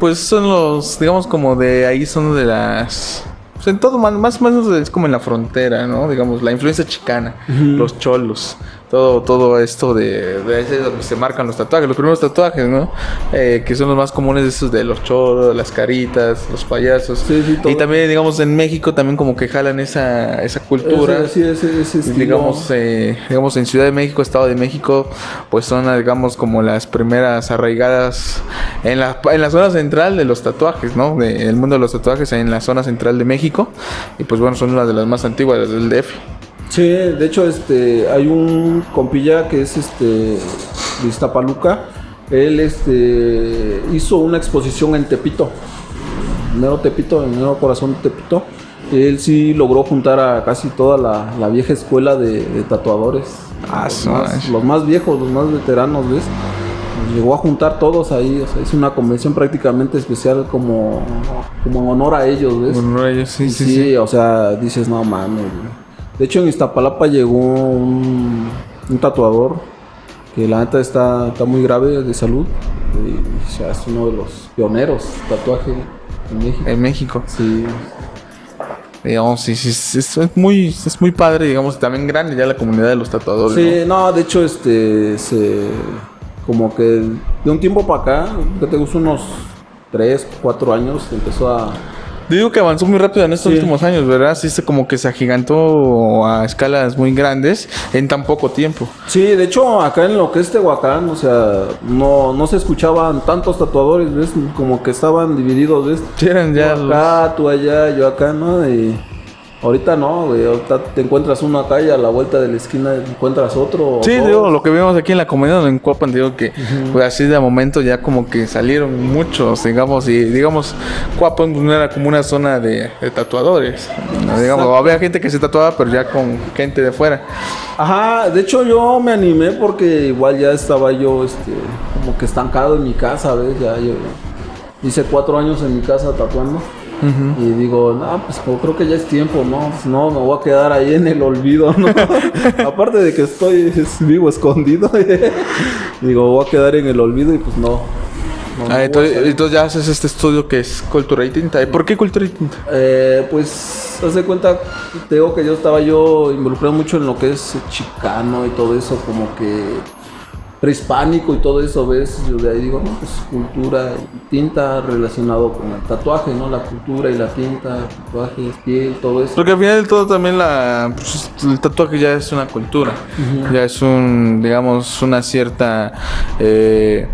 pues son los, digamos, como de ahí son de las... Pues en todo, más, más o menos es como en la frontera, ¿no? Digamos, la influencia chicana, los cholos, todo, todo esto de, de es donde se marcan los tatuajes, los primeros tatuajes, ¿no? Eh, que son los más comunes esos de los cholos, las caritas, los payasos.
Sí, sí, todo.
y también, digamos, en México también como que jalan esa, esa cultura.
Sí, ese, ese
digamos, eh, digamos en Ciudad de México, Estado de México, pues son, digamos, como las primeras arraigadas en la, en la zona central de los tatuajes, ¿no? De- el mundo de los tatuajes en la zona central de México. Y pues bueno, son una de las más antiguas del DF.
Sí, de hecho, este, hay un compilla que es este de Iztapaluca. Él este hizo una exposición en Tepito. Mero Tepito, en mero corazón Tepito. Él sí logró juntar a casi toda la, la vieja escuela de, de tatuadores.
Ah,
los, más, los más viejos, los más veteranos, ¿ves? Llegó a juntar todos ahí, o sea, es una convención prácticamente especial como, como en honor a ellos, ¿ves?
Bueno, ellos sí, sí,
Sí,
sí.
o sea, dices, no mames. Güey". De hecho, en Iztapalapa llegó un, un tatuador que la neta está, está muy grave de salud. Y, sea, es uno de los pioneros tatuaje en México.
En México.
Sí,
Digamos, sí, sí, sí, es, es muy, es muy padre, digamos, también grande ya la comunidad de los tatuadores. ¿no?
sí, no, de hecho, este, se, como que de un tiempo para acá, que te gusta unos 3, 4 años, empezó a,
Digo que avanzó muy rápido en estos
Sí.
últimos años, ¿verdad? Sí, se como que se agigantó a escalas muy grandes en tan poco tiempo.
Sí, de hecho, acá en lo que es Tehuacán, o sea, no, no se escuchaban tantos tatuadores, ¿ves? Como que estaban divididos, ¿ves?
Sí, eran ya los-
acá, tú allá, yo acá, ¿no? Y ahorita no, güey, ahorita te encuentras uno acá y a la vuelta de la esquina encuentras otro.
Sí,
dos.
digo, lo que vemos aquí en la comunidad en Cuapan, digo que pues así de momento ya como que salieron muchos, digamos, y digamos, Cuapan no era como una zona de, de tatuadores, ¿no? digamos, había gente que se tatuaba, pero ya con gente de fuera.
Ajá, de hecho yo me animé porque igual ya estaba yo, este, como que estancado en mi casa, ¿ves? Ya yo hice cuatro años en mi casa tatuando. Y digo, no, pues creo que ya es tiempo, ¿no? Pues, no, me voy a quedar ahí en el olvido, ¿no? Aparte de que estoy es- vivo escondido, digo, voy a quedar en el olvido y pues no.
Ah, entonces, entonces ya haces este estudio que es Cultura y Tinta. ¿Y por qué Cultura y Tinta?
Eh, pues, haz de cuenta, te digo que yo estaba yo involucrado mucho en lo que es chicano y todo eso, como que prehispánico y todo eso, ¿ves? Yo de ahí digo, no, pues cultura y tinta relacionado con el tatuaje, ¿no? La cultura y la tinta, tatuajes, piel, todo eso.
Porque al final de todo también la, pues, el tatuaje ya es una cultura, ya es un, digamos, una cierta, eh,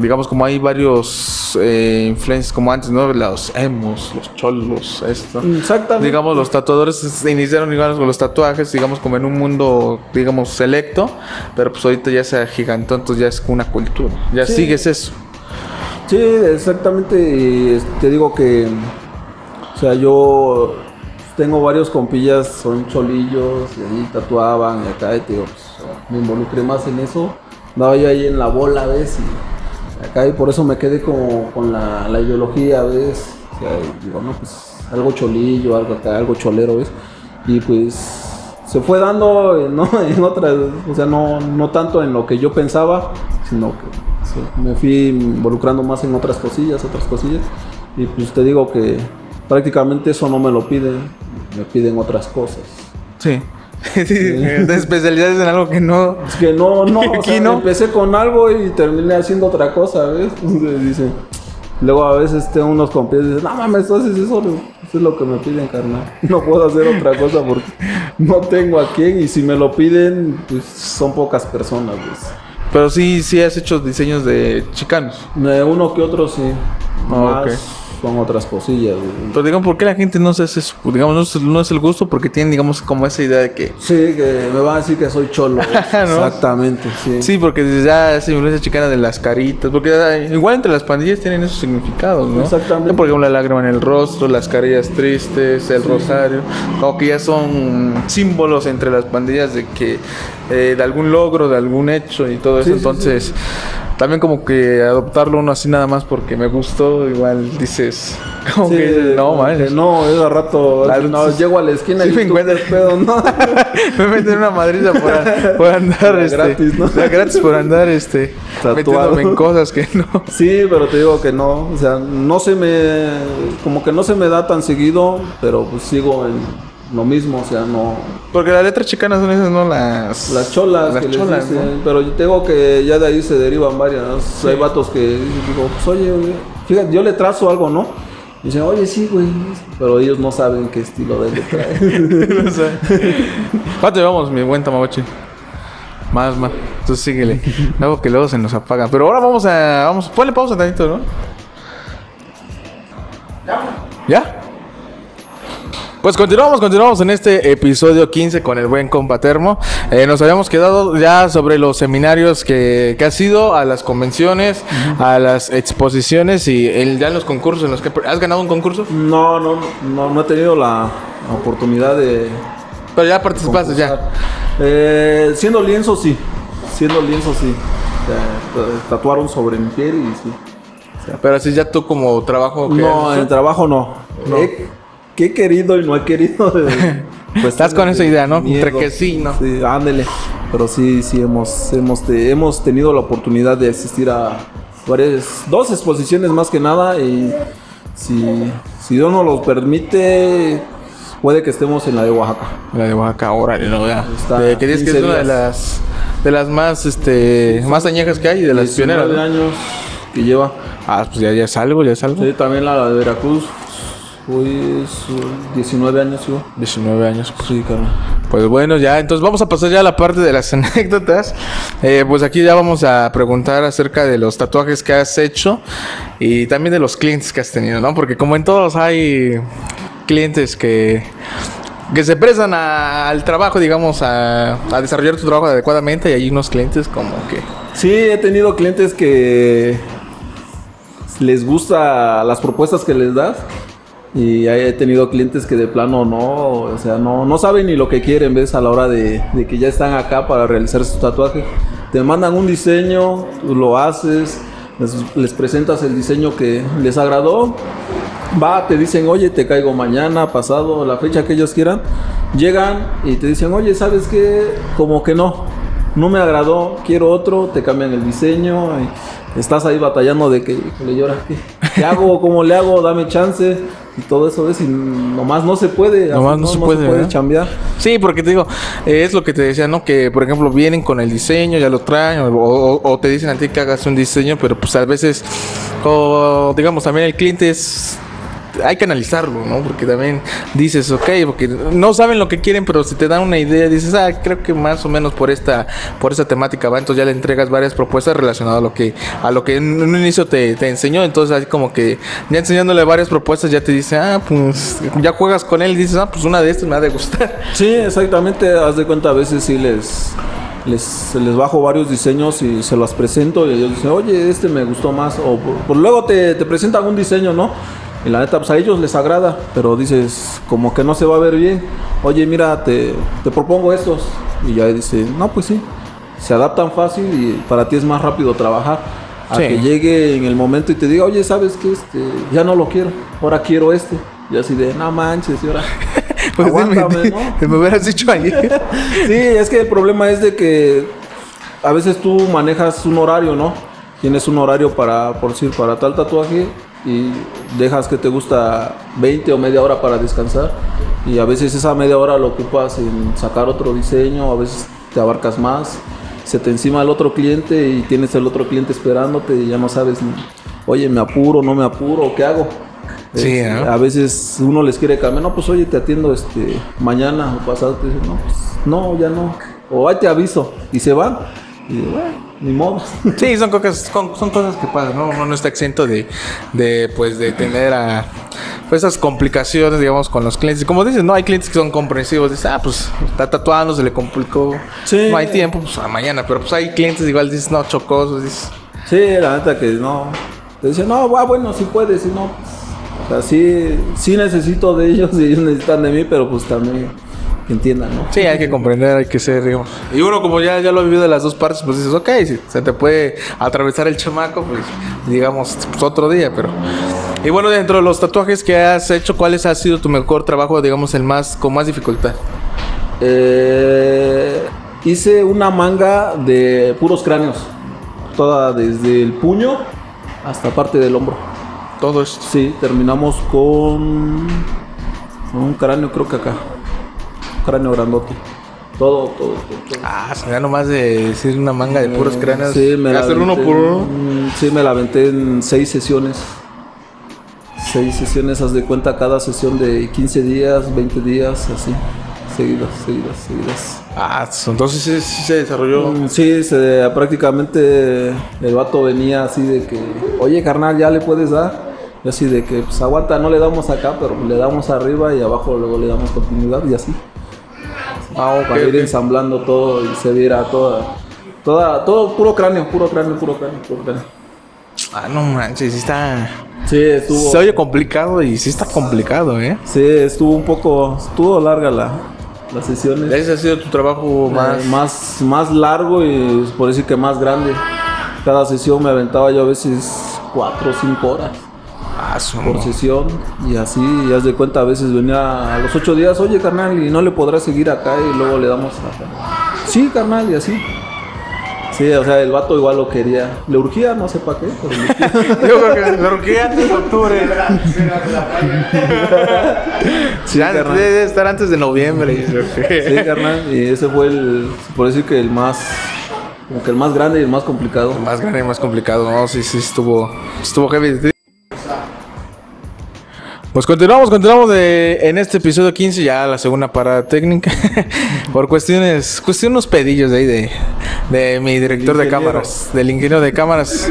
digamos como hay varios eh, influencias como antes, ¿no? Los emos, los cholos, esto.
Exactamente.
Digamos, los tatuadores se iniciaron igual con los tatuajes, digamos, como en un mundo, digamos, selecto, pero pues ahorita ya se agigantó, entonces ya es una cultura, ya
Sí.
sigues eso.
Sí, exactamente. y, es- te digo que, o sea, yo tengo varios compillas, son cholillos, y ahí tatuaban, y acá, y te digo, pues, me involucré más en eso. Andaba yo ahí en la bola, ¿ves? Y acá, y por eso me quedé como con la, ideología, ¿ves? Digo, no, pues, algo cholillo, algo acá, algo cholero, ¿ves? Y pues se fue dando ¿no? en otras, o sea, no, no tanto en lo que yo pensaba, sino que me fui involucrando más en otras cosillas, otras cosillas. Y pues te digo que prácticamente eso no me lo piden, me piden otras cosas.
Sí. Sí, de especialidades en algo que no...
Es que no, no, o sea,
no.
empecé con algo y terminé haciendo otra cosa, ¿ves? Entonces dicen, luego a veces tengo unos compies y dicen, no mames, tú haces eso, eso es lo que me piden, carnal. No puedo hacer otra cosa porque no tengo a quién y si me lo piden, pues son pocas personas, ¿ves?
Pero sí, sí has hecho diseños de chicanos.
Eh, Uno que otro sí. Más,
ok.
Son otras cosillas. güey.
Pero digamos, ¿por qué la gente no se hace eso? Digamos, no es, no es el gusto porque tienen, digamos, como esa idea de que...
Sí, que me van a decir que soy cholo.
¿No?
Exactamente, sí.
Sí, porque ya esa influencia chicana de las caritas, porque ah, igual entre las pandillas tienen esos significados, ¿no?
Exactamente.
Por ejemplo, la lágrima en el rostro, las carillas tristes, el rosario, como que ya son símbolos entre las pandillas de que eh, de algún logro, de algún hecho y todo eso.
Sí, sí,
Entonces, también como que adoptarlo uno así nada más porque me gustó, igual dices, como
Sí,
que dices, no, man,
que No, es a rato.
Claro,
no,
sí,
llego a la esquina
sí
y
me encuentro.
¿qué pedo, no.
me meten una madriza por, por andar este,
gratis, ¿no?
gratis por andar este
Tatuado.
metiéndome en cosas que no.
Sí, pero te digo que no, o sea, no se me, como que no se me da tan seguido, pero pues sigo en lo mismo, o sea, no,
Porque las letras chicanas son esas, no las
las cholas
Las
que les
cholas,
dicen, pero yo tengo que ya de ahí se derivan varias, ¿no? hay vatos que digo, pues oye, oye, fíjate, yo le trazo algo, ¿no? Y dicen, oye, sí, güey, pero ellos no saben qué estilo de letra es.
No sé. ¿Cuánto llevamos, mi buen Tamagotchi? Más, más. Entonces síguele. Algo que luego se nos apaga. Pero ahora vamos a. Vamos, ponle pausa tantito, ¿no? ¿Ya? Pues continuamos, continuamos en este episodio 15 con el buen compa Termo. Eh, nos habíamos quedado ya sobre los seminarios que, que has ido, a las convenciones, a las exposiciones y el, ya en los concursos en los que... ¿Has ganado un concurso?
No, no, no, no he tenido la oportunidad de
Pero ya participaste, ya.
Eh, siendo lienzo, sí. Siendo lienzo, sí. Tatuaron sobre mi piel y sí.
Pero así ya tú como trabajo... que-
No, en el trabajo no. He, que he querido y no he querido. eh, pues,
Estás con esa idea, ¿no?
miedo.
Entre que sí, ¿no?
Sí, ándele. Pero sí, sí, hemos, hemos, te- hemos tenido la oportunidad de asistir a varias, dos exposiciones más que nada. Y si, si Dios nos lo permite, puede que estemos en la de Oaxaca.
La de Oaxaca, órale, no, ya. De- que dices que es
15
una de las de las más este más añejas que hay, de las
19
pioneras. ¿no?
años que lleva.
Ah, pues ya, ya es algo, ya es algo.
Sí, también la de Veracruz. Fui su- 19 años, sí.
19 años. Pues,
Sí,
pues bueno, ya, entonces vamos a pasar ya a la parte de las anécdotas. Eh, pues aquí ya vamos a preguntar acerca de los tatuajes que has hecho y también de los clientes que has tenido, ¿no? Porque como en todos hay clientes que que se prestan a- al trabajo, digamos, a, a desarrollar tu trabajo adecuadamente y hay unos clientes como que...
Sí, he tenido clientes que les gusta las propuestas que les das. Y he tenido clientes que de plano no, o sea, no, no saben ni lo que quieren, ¿ves? A la hora de, que ya están acá para realizar su tatuaje. Te mandan un diseño, tú lo haces, les, les presentas el diseño que les agradó. Va, te dicen, oye, te caigo mañana, pasado, la fecha que ellos quieran. Llegan y te dicen, oye, ¿sabes qué? Como que no, no me agradó, quiero otro, te cambian el diseño. y estás ahí batallando de que le llora, ¿qué, qué hago? ¿Cómo le hago? Dame chance. Y todo eso es, y nomás no se puede.
Nomás no se puede, ¿verdad?
chambear.
Sí, porque te digo, eh, es lo que te decía, ¿no? Que, por ejemplo, vienen con el diseño, ya lo traen, o, o- o te dicen a ti que hagas un diseño, pero pues a veces, o digamos, también el cliente es... Hay que analizarlo, ¿no? Porque también dices, ok, porque no saben lo que quieren, pero si te dan una idea, dices, ah, creo que más o menos por esta, por esta temática va, entonces ya le entregas varias propuestas relacionadas a lo que, a lo que en un inicio te, te enseñó, entonces así como que ya enseñándole varias propuestas ya te dice, ah, pues ya juegas con él y dices, ah, pues una de estas me ha de gustar.
Sí, exactamente. Haz de cuenta, a veces sí les, les, les bajo varios diseños y se los presento y ellos dicen, oye, este me gustó más. O luego te, te presentan un diseño, ¿no? Y la neta, pues a ellos les agrada, pero dices, como que no se va a ver bien. Oye, mira, te, te propongo estos. Y ya dice, no, pues sí. Se adaptan fácil y para ti es más rápido trabajar. A
Sí.
que llegue en el momento y te diga, oye, ¿sabes qué? Este, ya no lo quiero, ahora quiero este. Y así de, no manches, y ahora.
Pues
aguántame,
me,
¿no?
me hubieras dicho ayer.
Sí, es que el problema es de que a veces tú manejas un horario, ¿no? Tienes un horario para, por decir, para tal tatuaje y dejas que te gusta 20 o media hora para descansar y a veces esa media hora lo ocupas en sacar otro diseño, a veces te abarcas más, se te encima el otro cliente y tienes el otro cliente esperándote y ya no sabes, oye, me apuro, no me apuro, ¿qué hago?
Sí, ¿no?
A veces uno les quiere cambiar, no, pues oye, te atiendo este mañana o pasado, te dicen, no, pues no, ya no, o ahí te aviso, y se van. Y bueno, ni modo.
Sí, son cosas, son, cosas que pasan, ¿no? Uno no está exento de, de, pues, de tener a, pues, esas complicaciones, digamos, con los clientes. Como dices, no, hay clientes que son comprensivos. Dices, ah, pues, está tatuando, se le complicó.
Sí.
No hay tiempo, pues, a mañana. Pero, pues, hay clientes igual, dices, no, chocosos, dices...
Sí, la neta que no. Te decía, no, ah, bueno, sí puedes, si no. pues, o sea, sí, sí necesito de ellos y ellos necesitan de mí, pero pues también que entiendan, ¿no?
Sí, hay que comprender, hay que ser, digamos. Y uno como ya, ya lo ha vivido de las dos partes, pues dices, ok, si se te puede atravesar el chamaco, pues digamos, pues, otro día, pero... Y bueno, dentro de los tatuajes que has hecho, ¿cuál ha sido tu mejor trabajo, digamos, el más, con más dificultad?
Eh, hice una manga de puros cráneos. Toda desde el puño hasta parte del hombro.
Todo esto.
Sí, terminamos con un cráneo, creo que acá. Cráneo grandote. Todo, todo, todo. todo.
Ah, se da nomás de decir una manga de puros cráneos.
Sí, me la
Hacer uno por uno.
mm, Sí, me la aventé en seis sesiones. Seis sesiones, haz de cuenta, cada sesión de 15 días, 20 días, así. Seguidas, seguidas, seguidas.
Ah, entonces sí, sí se desarrolló.
Mm, Sí, se, prácticamente el vato venía así de que, oye carnal, ya le puedes dar. Y así de que, pues aguanta, no le damos acá, pero le damos arriba y abajo luego le damos continuidad y así.
Ah,
Para ir ensamblando todo y se viera toda, toda, todo puro cráneo, puro cráneo, puro cráneo, puro cráneo.
Ah, no manches, sí está...
Sí, estuvo,
Se oye complicado y sí está complicado, ¿eh?
sí, estuvo un poco, estuvo larga la, las sesiones.
Ese ha sido tu trabajo más...
Eh, más, más largo y por decir que más grande. Cada sesión me aventaba yo a veces 4 o 5 horas Por sesión y así, y haz de cuenta, a veces venía a los 8 días, oye carnal, y no le podrás seguir acá y luego le damos acá. Sí, carnal, y así. Sí, o sea, el vato igual lo quería. Le urgía, no sé para qué, pero le urgía.
Yo creo que me urgía antes de octubre. Sí, antes- debe estar antes de noviembre.
Sí, carnal, y ese fue el, por decir que el más, como que el más grande y el más complicado.
Más grande y más complicado, ¿no? Sí, sí, estuvo, estuvo heavy. Pues continuamos, continuamos de, en este episodio 15, ya la segunda parada técnica, por cuestiones, cuestiones unos pedillos de ahí de, de mi director de cámaras, del ingeniero de cámaras.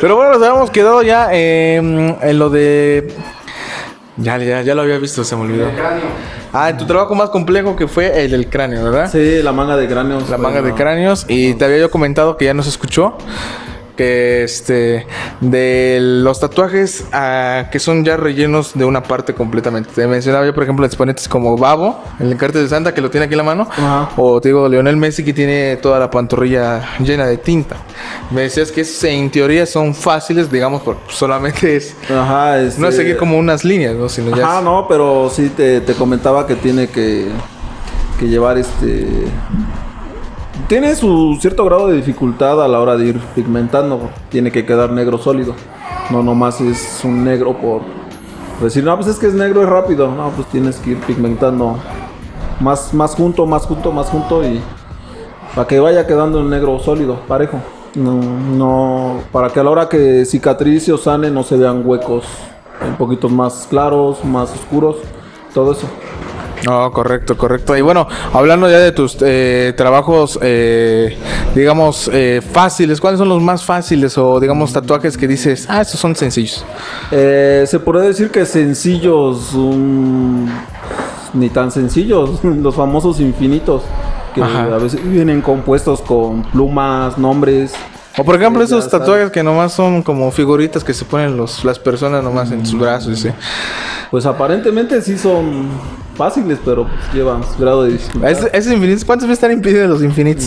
Pero bueno, nos habíamos quedado ya eh, en lo de... Ya, ya, ya lo había visto, se me olvidó. Ah, en tu trabajo más complejo que fue el del cráneo, ¿verdad?
Sí, la manga de cráneos.
La manga de cráneos. Y te había yo comentado que ya no se escuchó. Que este. De los tatuajes ah, que son ya rellenos de una parte completamente. Te mencionaba yo, por ejemplo, exponentes como Babo, el encarte de Santa, que lo tiene aquí en la mano.
Ajá.
O te digo, Leonel Messi, que tiene toda la pantorrilla llena de tinta. Me decías que esos en teoría son fáciles, digamos, porque solamente es.
Ajá, este...
No es seguir como unas líneas, ¿no? Sino ya.
Ajá,
es-
no, pero sí te, te comentaba que tiene que, que llevar este... Tiene su cierto grado de dificultad a la hora de ir pigmentando. Tiene que quedar negro sólido. No nomás es un negro por decir, no, pues es que es negro, es rápido. No, pues tienes que ir pigmentando más, más junto, más junto, más junto y para que vaya quedando el negro sólido, parejo. No, no, para que a la hora que cicatrice o sane no se vean huecos un poquito más claros, más oscuros, todo eso.
No, correcto, correcto. Y bueno, hablando ya de tus eh, trabajos, eh, digamos, eh, fáciles, ¿cuáles son los más fáciles o, digamos, tatuajes que dices, ah, estos son sencillos?
Eh, se podría decir que sencillos, ni tan sencillos, los famosos infinitos, que
Ajá.
a veces vienen compuestos con plumas, nombres.
O, por ejemplo, esos tatuajes que nomás son como figuritas que se ponen los, las personas nomás en sus brazos, ¿sí?
Pues aparentemente sí son fáciles, pero pues, llevan su grado de dificultad.
Es- Esos infinitos, ¿cuántos veces están impedidos los infinitos?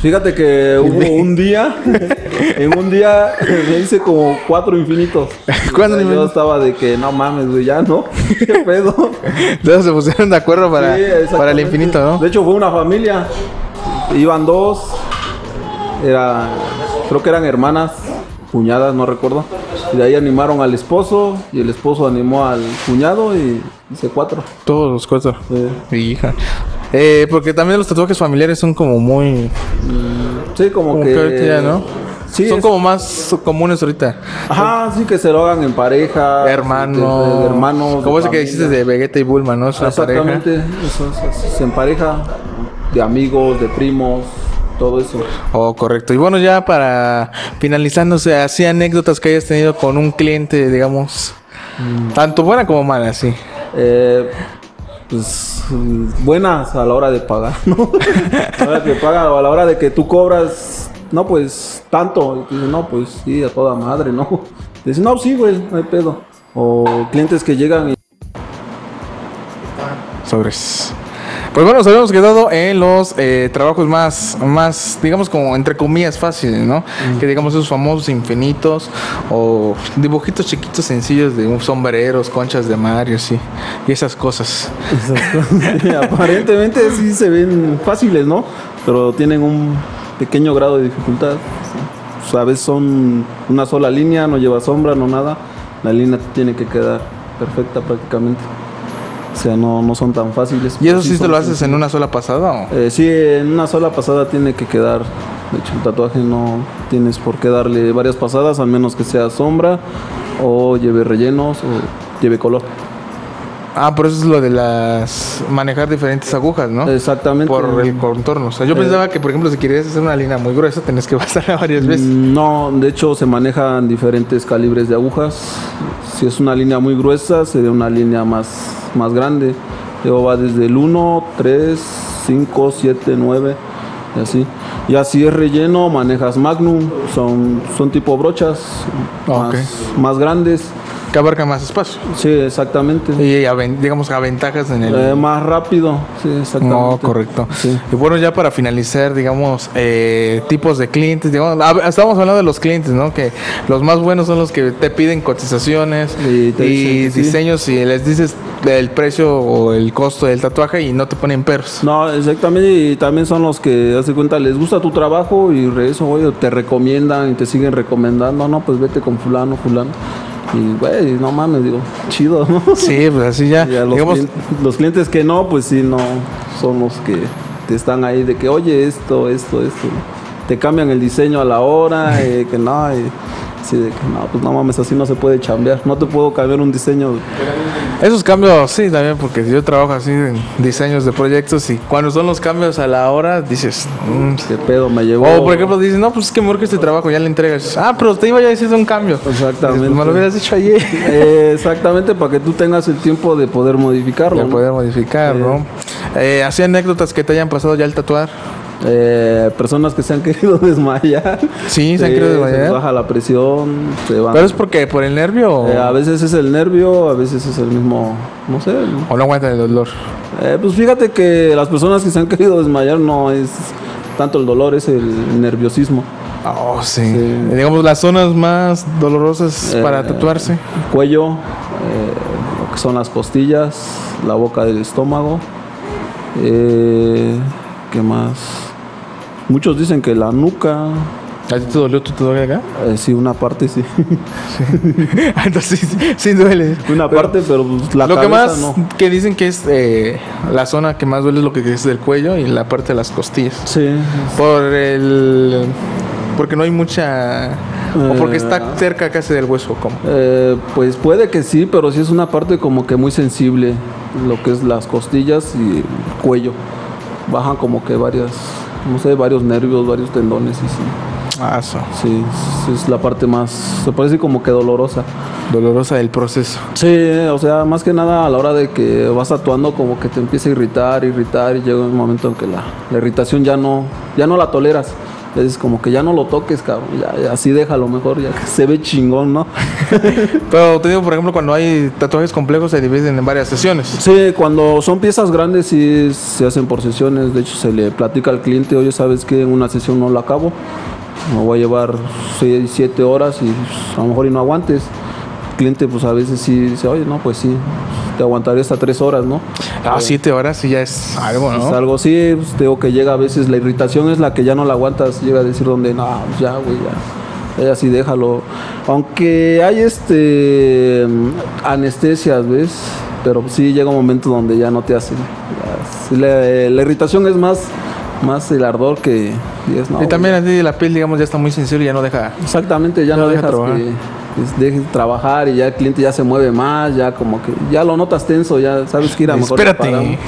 Fíjate que hubo un día, en un día me hice como cuatro infinitos.
¿Cuándo
O sea, yo estaba de que no mames, güey, ya no. ¿Qué pedo?
Entonces se pusieron de acuerdo para,
Sí,
para el infinito, ¿no?
De hecho fue una familia. Iban dos. Era, creo que eran hermanas, cuñadas, no recuerdo. Y de ahí animaron al esposo y el esposo animó al cuñado y hice cuatro.
Todos los cuatro.
Sí.
Hija. Eh, porque también los tatuajes familiares son como muy...
Sí, como,
Como
que,
que ahorita ya, ¿no?
Sí,
son
es-
como más comunes ahorita.
Ajá, sí que se lo hagan en pareja.
Hermanos.
de- de hermanos.
Como ese que dijiste de Vegeta y Bulma, ¿no? Es una pareja.
Exactamente, eso, eso, eso, se empareja. de amigos, de primos, todo eso.
Oh, correcto. Y bueno, ya para sea, así anécdotas que hayas tenido con un cliente, digamos, tanto buena como mala, sí.
Eh, pues mm, buenas a la hora de pagar, ¿no? a la hora que paga o a la hora de que tú cobras, no, pues tanto. Y dices, no, pues sí, a toda madre, ¿no? Dices, no, sí, güey, no hay pedo. O clientes que llegan y
Sobres. Pues bueno, nos habíamos quedado en los eh, trabajos más, más, digamos como entre comillas fáciles, ¿no? Que digamos esos famosos infinitos o dibujitos chiquitos sencillos de sombreros, conchas de mar y así, y esas cosas.
aparentemente sí se ven fáciles, ¿no? Pero tienen un pequeño grado de dificultad. Pues, a veces son una sola línea, no lleva sombra, no nada. La línea tiene que quedar perfecta prácticamente. O sea, no, no son tan fáciles.
¿Y eso sí te lo haces en una sola pasada? o?
Eh, sí, en una sola pasada tiene que quedar. De hecho, el tatuaje no tienes por qué darle varias pasadas, al menos que sea sombra o lleve rellenos o lleve color.
Ah, por eso es lo de las manejar diferentes agujas, ¿no?
Exactamente.
Por el contorno. O sea, yo
Eh.
pensaba que, por ejemplo, si querías hacer una línea muy gruesa, tenés que pasarla varias veces.
Mm, No, de hecho se manejan diferentes calibres de agujas. Si es una línea muy gruesa, sería una línea más, más grande. Luego va desde el 1, 3, 5, 7, 9 y así. Ya si es relleno, manejas Magnum, son, son tipo brochas más,
Ok.
más grandes.
Que abarca más espacio.
Sí, exactamente.
Y, digamos, aventajas en el...
Eh, más rápido, sí, exactamente.
No, correcto.
Sí.
Y bueno, ya para finalizar, digamos, eh, tipos de clientes, digamos, estamos hablando de los clientes, ¿no? Que los más buenos son los que te piden cotizaciones
Y sí.
diseños y les dices el precio o el costo del tatuaje y no te ponen perros.
No, exactamente, y también son los que, hace cuenta, les gusta tu trabajo y eso, oye, te recomiendan y te siguen recomendando, no, pues vete con fulano, fulano. Y, güey, no mames, digo, chido, ¿no?
Sí, pues así ya,
los,
digamos,
clien- los clientes que no, pues sí, no, son los que te están ahí de que, oye, esto, esto, esto. Te cambian el diseño a la hora, eh, que no, y así de que no, pues no mames, así no se puede chambear. No te puedo cambiar un diseño.
esos cambios, sí, también, porque yo trabajo así en diseños de proyectos y cuando son los cambios a la hora, dices, mm,
¿Qué pedo me llevó?
O por ejemplo dices, no, pues es que mejor que este trabajo ya le entregas. Ah, pero te iba ya a decir un cambio.
Exactamente.
Dices, me lo hubieras dicho ayer.
Eh, exactamente, para que tú tengas el tiempo de poder modificarlo. ¿no?
poder modificar, ¿no? Eh, así anécdotas que te hayan pasado ya al tatuar.
Eh, personas que se han querido desmayar.
Sí, se han querido desmayar.
baja la presión, se van.
Pero es porque por el nervio
Eh, a veces es el nervio, a veces es el mismo, no sé.
o no aguantan el dolor.
Eh, pues fíjate que las personas que se han querido desmayar no es tanto el dolor, es el nerviosismo.
Oh, sí.
Sí.
Eh, Digamos, las zonas más dolorosas
Eh,
para tatuarse.
Cuello, eh, lo que son las costillas, la boca del estómago. Eh, ¿Qué más? Muchos dicen que la nuca,
¿A ti te dolió? ¿Tú te acá?
eh, sí, una parte sí.
Entonces sí, sí duele.
una
Pero
parte, pero pues, la
lo que más
no.
que dicen que es eh, la zona que más duele es lo que es del cuello y la parte de las costillas.
Sí,
Por el. Porque no hay mucha. o porque está
Eh,
cerca casi del hueso, como.
Eh, pues puede que sí, pero sí es una parte como que muy sensible, lo que es las costillas y el cuello. Bajan como que varias, no sé, varios nervios, varios tendones y sí.
Ah, eso.
Sí, es la parte más, se parece como que dolorosa.
Dolorosa del proceso.
Sí, o sea, más que nada a la hora de que vas actuando como que te empieza a irritar, irritar y llega un momento en que la, la irritación ya no, ya no la toleras. Es como que ya no lo toques, cabrón. Ya, ya así déjalo mejor, ya que se ve chingón, ¿no?
Pero te digo, por ejemplo, cuando hay tatuajes complejos se dividen en varias sesiones.
Sí, cuando son piezas grandes sí se hacen por sesiones. De hecho, se le platica al cliente, oye, ¿sabes que En una sesión no lo acabo. Me voy a llevar 6, 7 horas y pues, a lo mejor y no aguantes. El cliente pues a veces sí dice, oye, no, pues sí, te aguantaré hasta 3 horas, ¿no?
Ah, siete horas sí ya es algo,
Es
¿no?
algo así, pues, te digo que llega a veces, la irritación es la que ya no la aguantas, llega a decir donde, no, pues ya, güey, ya, ya así déjalo. Aunque hay este mm, anestesias, ¿ves? Pero sí llega un momento donde ya no te hacen. ya, sí, la, la irritación es más, más el ardor que... y es, no,
Y también así la piel, digamos, ya está muy sensible y ya no deja.
Exactamente, ya
ya
no
deja trabajar.
que dejes de trabajar y ya el cliente ya se mueve más, ya como que ya lo notas tenso, ya sabes que ir a mejor. te
Espérate.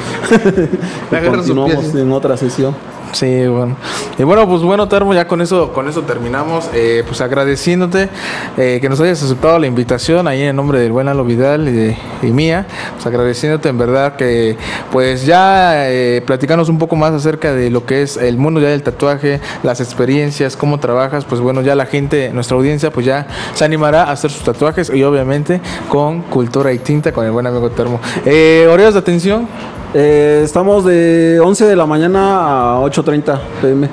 Y continuamos en otra sesión.
Sí, bueno. Y bueno, pues bueno, Termo, ya con eso, con eso terminamos. Eh, pues agradeciéndote eh, que nos hayas aceptado la invitación ahí en nombre del buen Lalo Vidal y, de- y mía. Pues agradeciéndote en verdad que pues ya eh, platicarnos un poco más acerca de lo que es el mundo ya del tatuaje, las experiencias, cómo trabajas. Pues bueno, ya la gente, nuestra audiencia, pues ya se animará a hacer sus tatuajes y obviamente con cultura y tinta con el buen amigo Termo. Eh, de atención.
Eh, estamos de 11 de la mañana a 8.30 pm,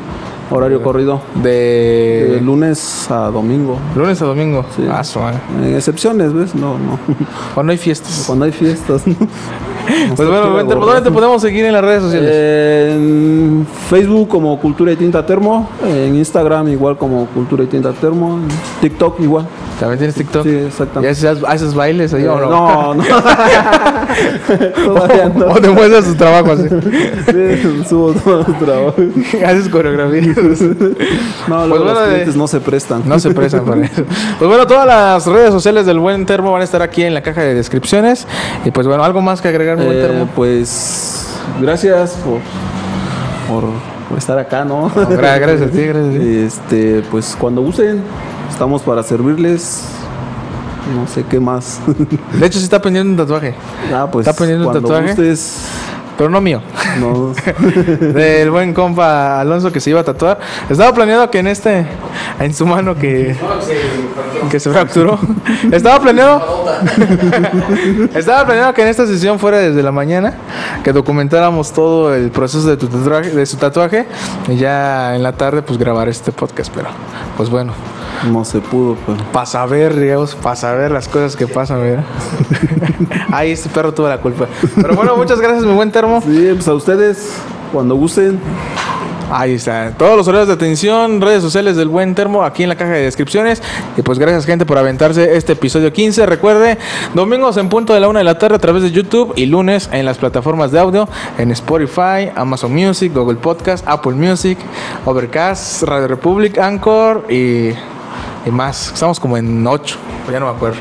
horario corrido. De
De
lunes a domingo.
lunes a domingo.
Sí.
Ah.
En excepciones, ¿ves? No, no.
Cuando hay fiestas.
Cuando hay fiestas.
Pues bueno, vente, ¿por ¿dónde te podemos seguir en las redes sociales?
En Facebook como Cultura y Tinta Termo, en Instagram igual como Cultura y Tinta Termo, en TikTok igual.
¿También tienes TikTok?
Sí,
¿Y
exactamente.
haces, haces bailes ahí
Eh,
o no?
no, no. Todavía no.
¿O te muestras tu trabajo así?
Sí, subo todo el trabajo.
haces coreografías.
No,
Pues bueno,
los
de-
clientes no se prestan.
No se prestan para eso. Pues bueno, todas las redes sociales del Buen Termo van a estar aquí en la caja de descripciones. Y pues bueno, ¿algo más que agregar, Buen
Eh,
Termo?
pues gracias por, por, por estar acá, ¿no?
No, gra- gracias a ti, gracias a ti.
Este, pues cuando gusten, estamos para servirles. No sé qué más.
De hecho, sí está pendiente un tatuaje.
ah, pues
¿Está pendiente un tatuaje?
gustes,
Pero no mío.
nos-
Del buen compa Alonso que se iba a tatuar. Estaba planeado que en este, en su mano que, que se fracturó. Estaba planeado. Estaba planeado que en esta sesión fuera desde la mañana, que documentáramos todo el proceso de tu tatuaje, de su tatuaje, y ya en la tarde pues grabar este podcast, pero pues bueno,
no se pudo, pero.
para saber, digamos, para saber las cosas que pasan, ¿verdad? Ahí este perro tuvo la culpa. Pero bueno, muchas gracias, mi buen termo.
Sí, pues a ustedes, cuando gusten.
Ahí está. Todos los horarios de atención, redes sociales del buen termo aquí en la caja de descripciones. Y pues gracias gente por aventarse este episodio 15. Recuerde, domingos en punto de la una de la tarde a través de YouTube y lunes en las plataformas de audio en Spotify, Amazon Music, Google Podcast, Apple Music, Overcast, Radio Republic, Anchor y, y más. Estamos como en 8, ya no me acuerdo.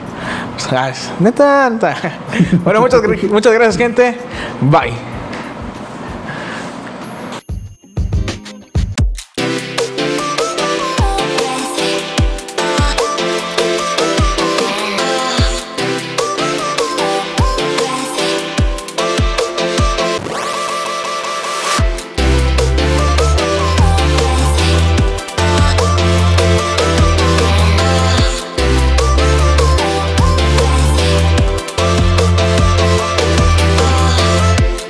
Neta, neta. Bueno, muchas, muchas gracias gente. Bye.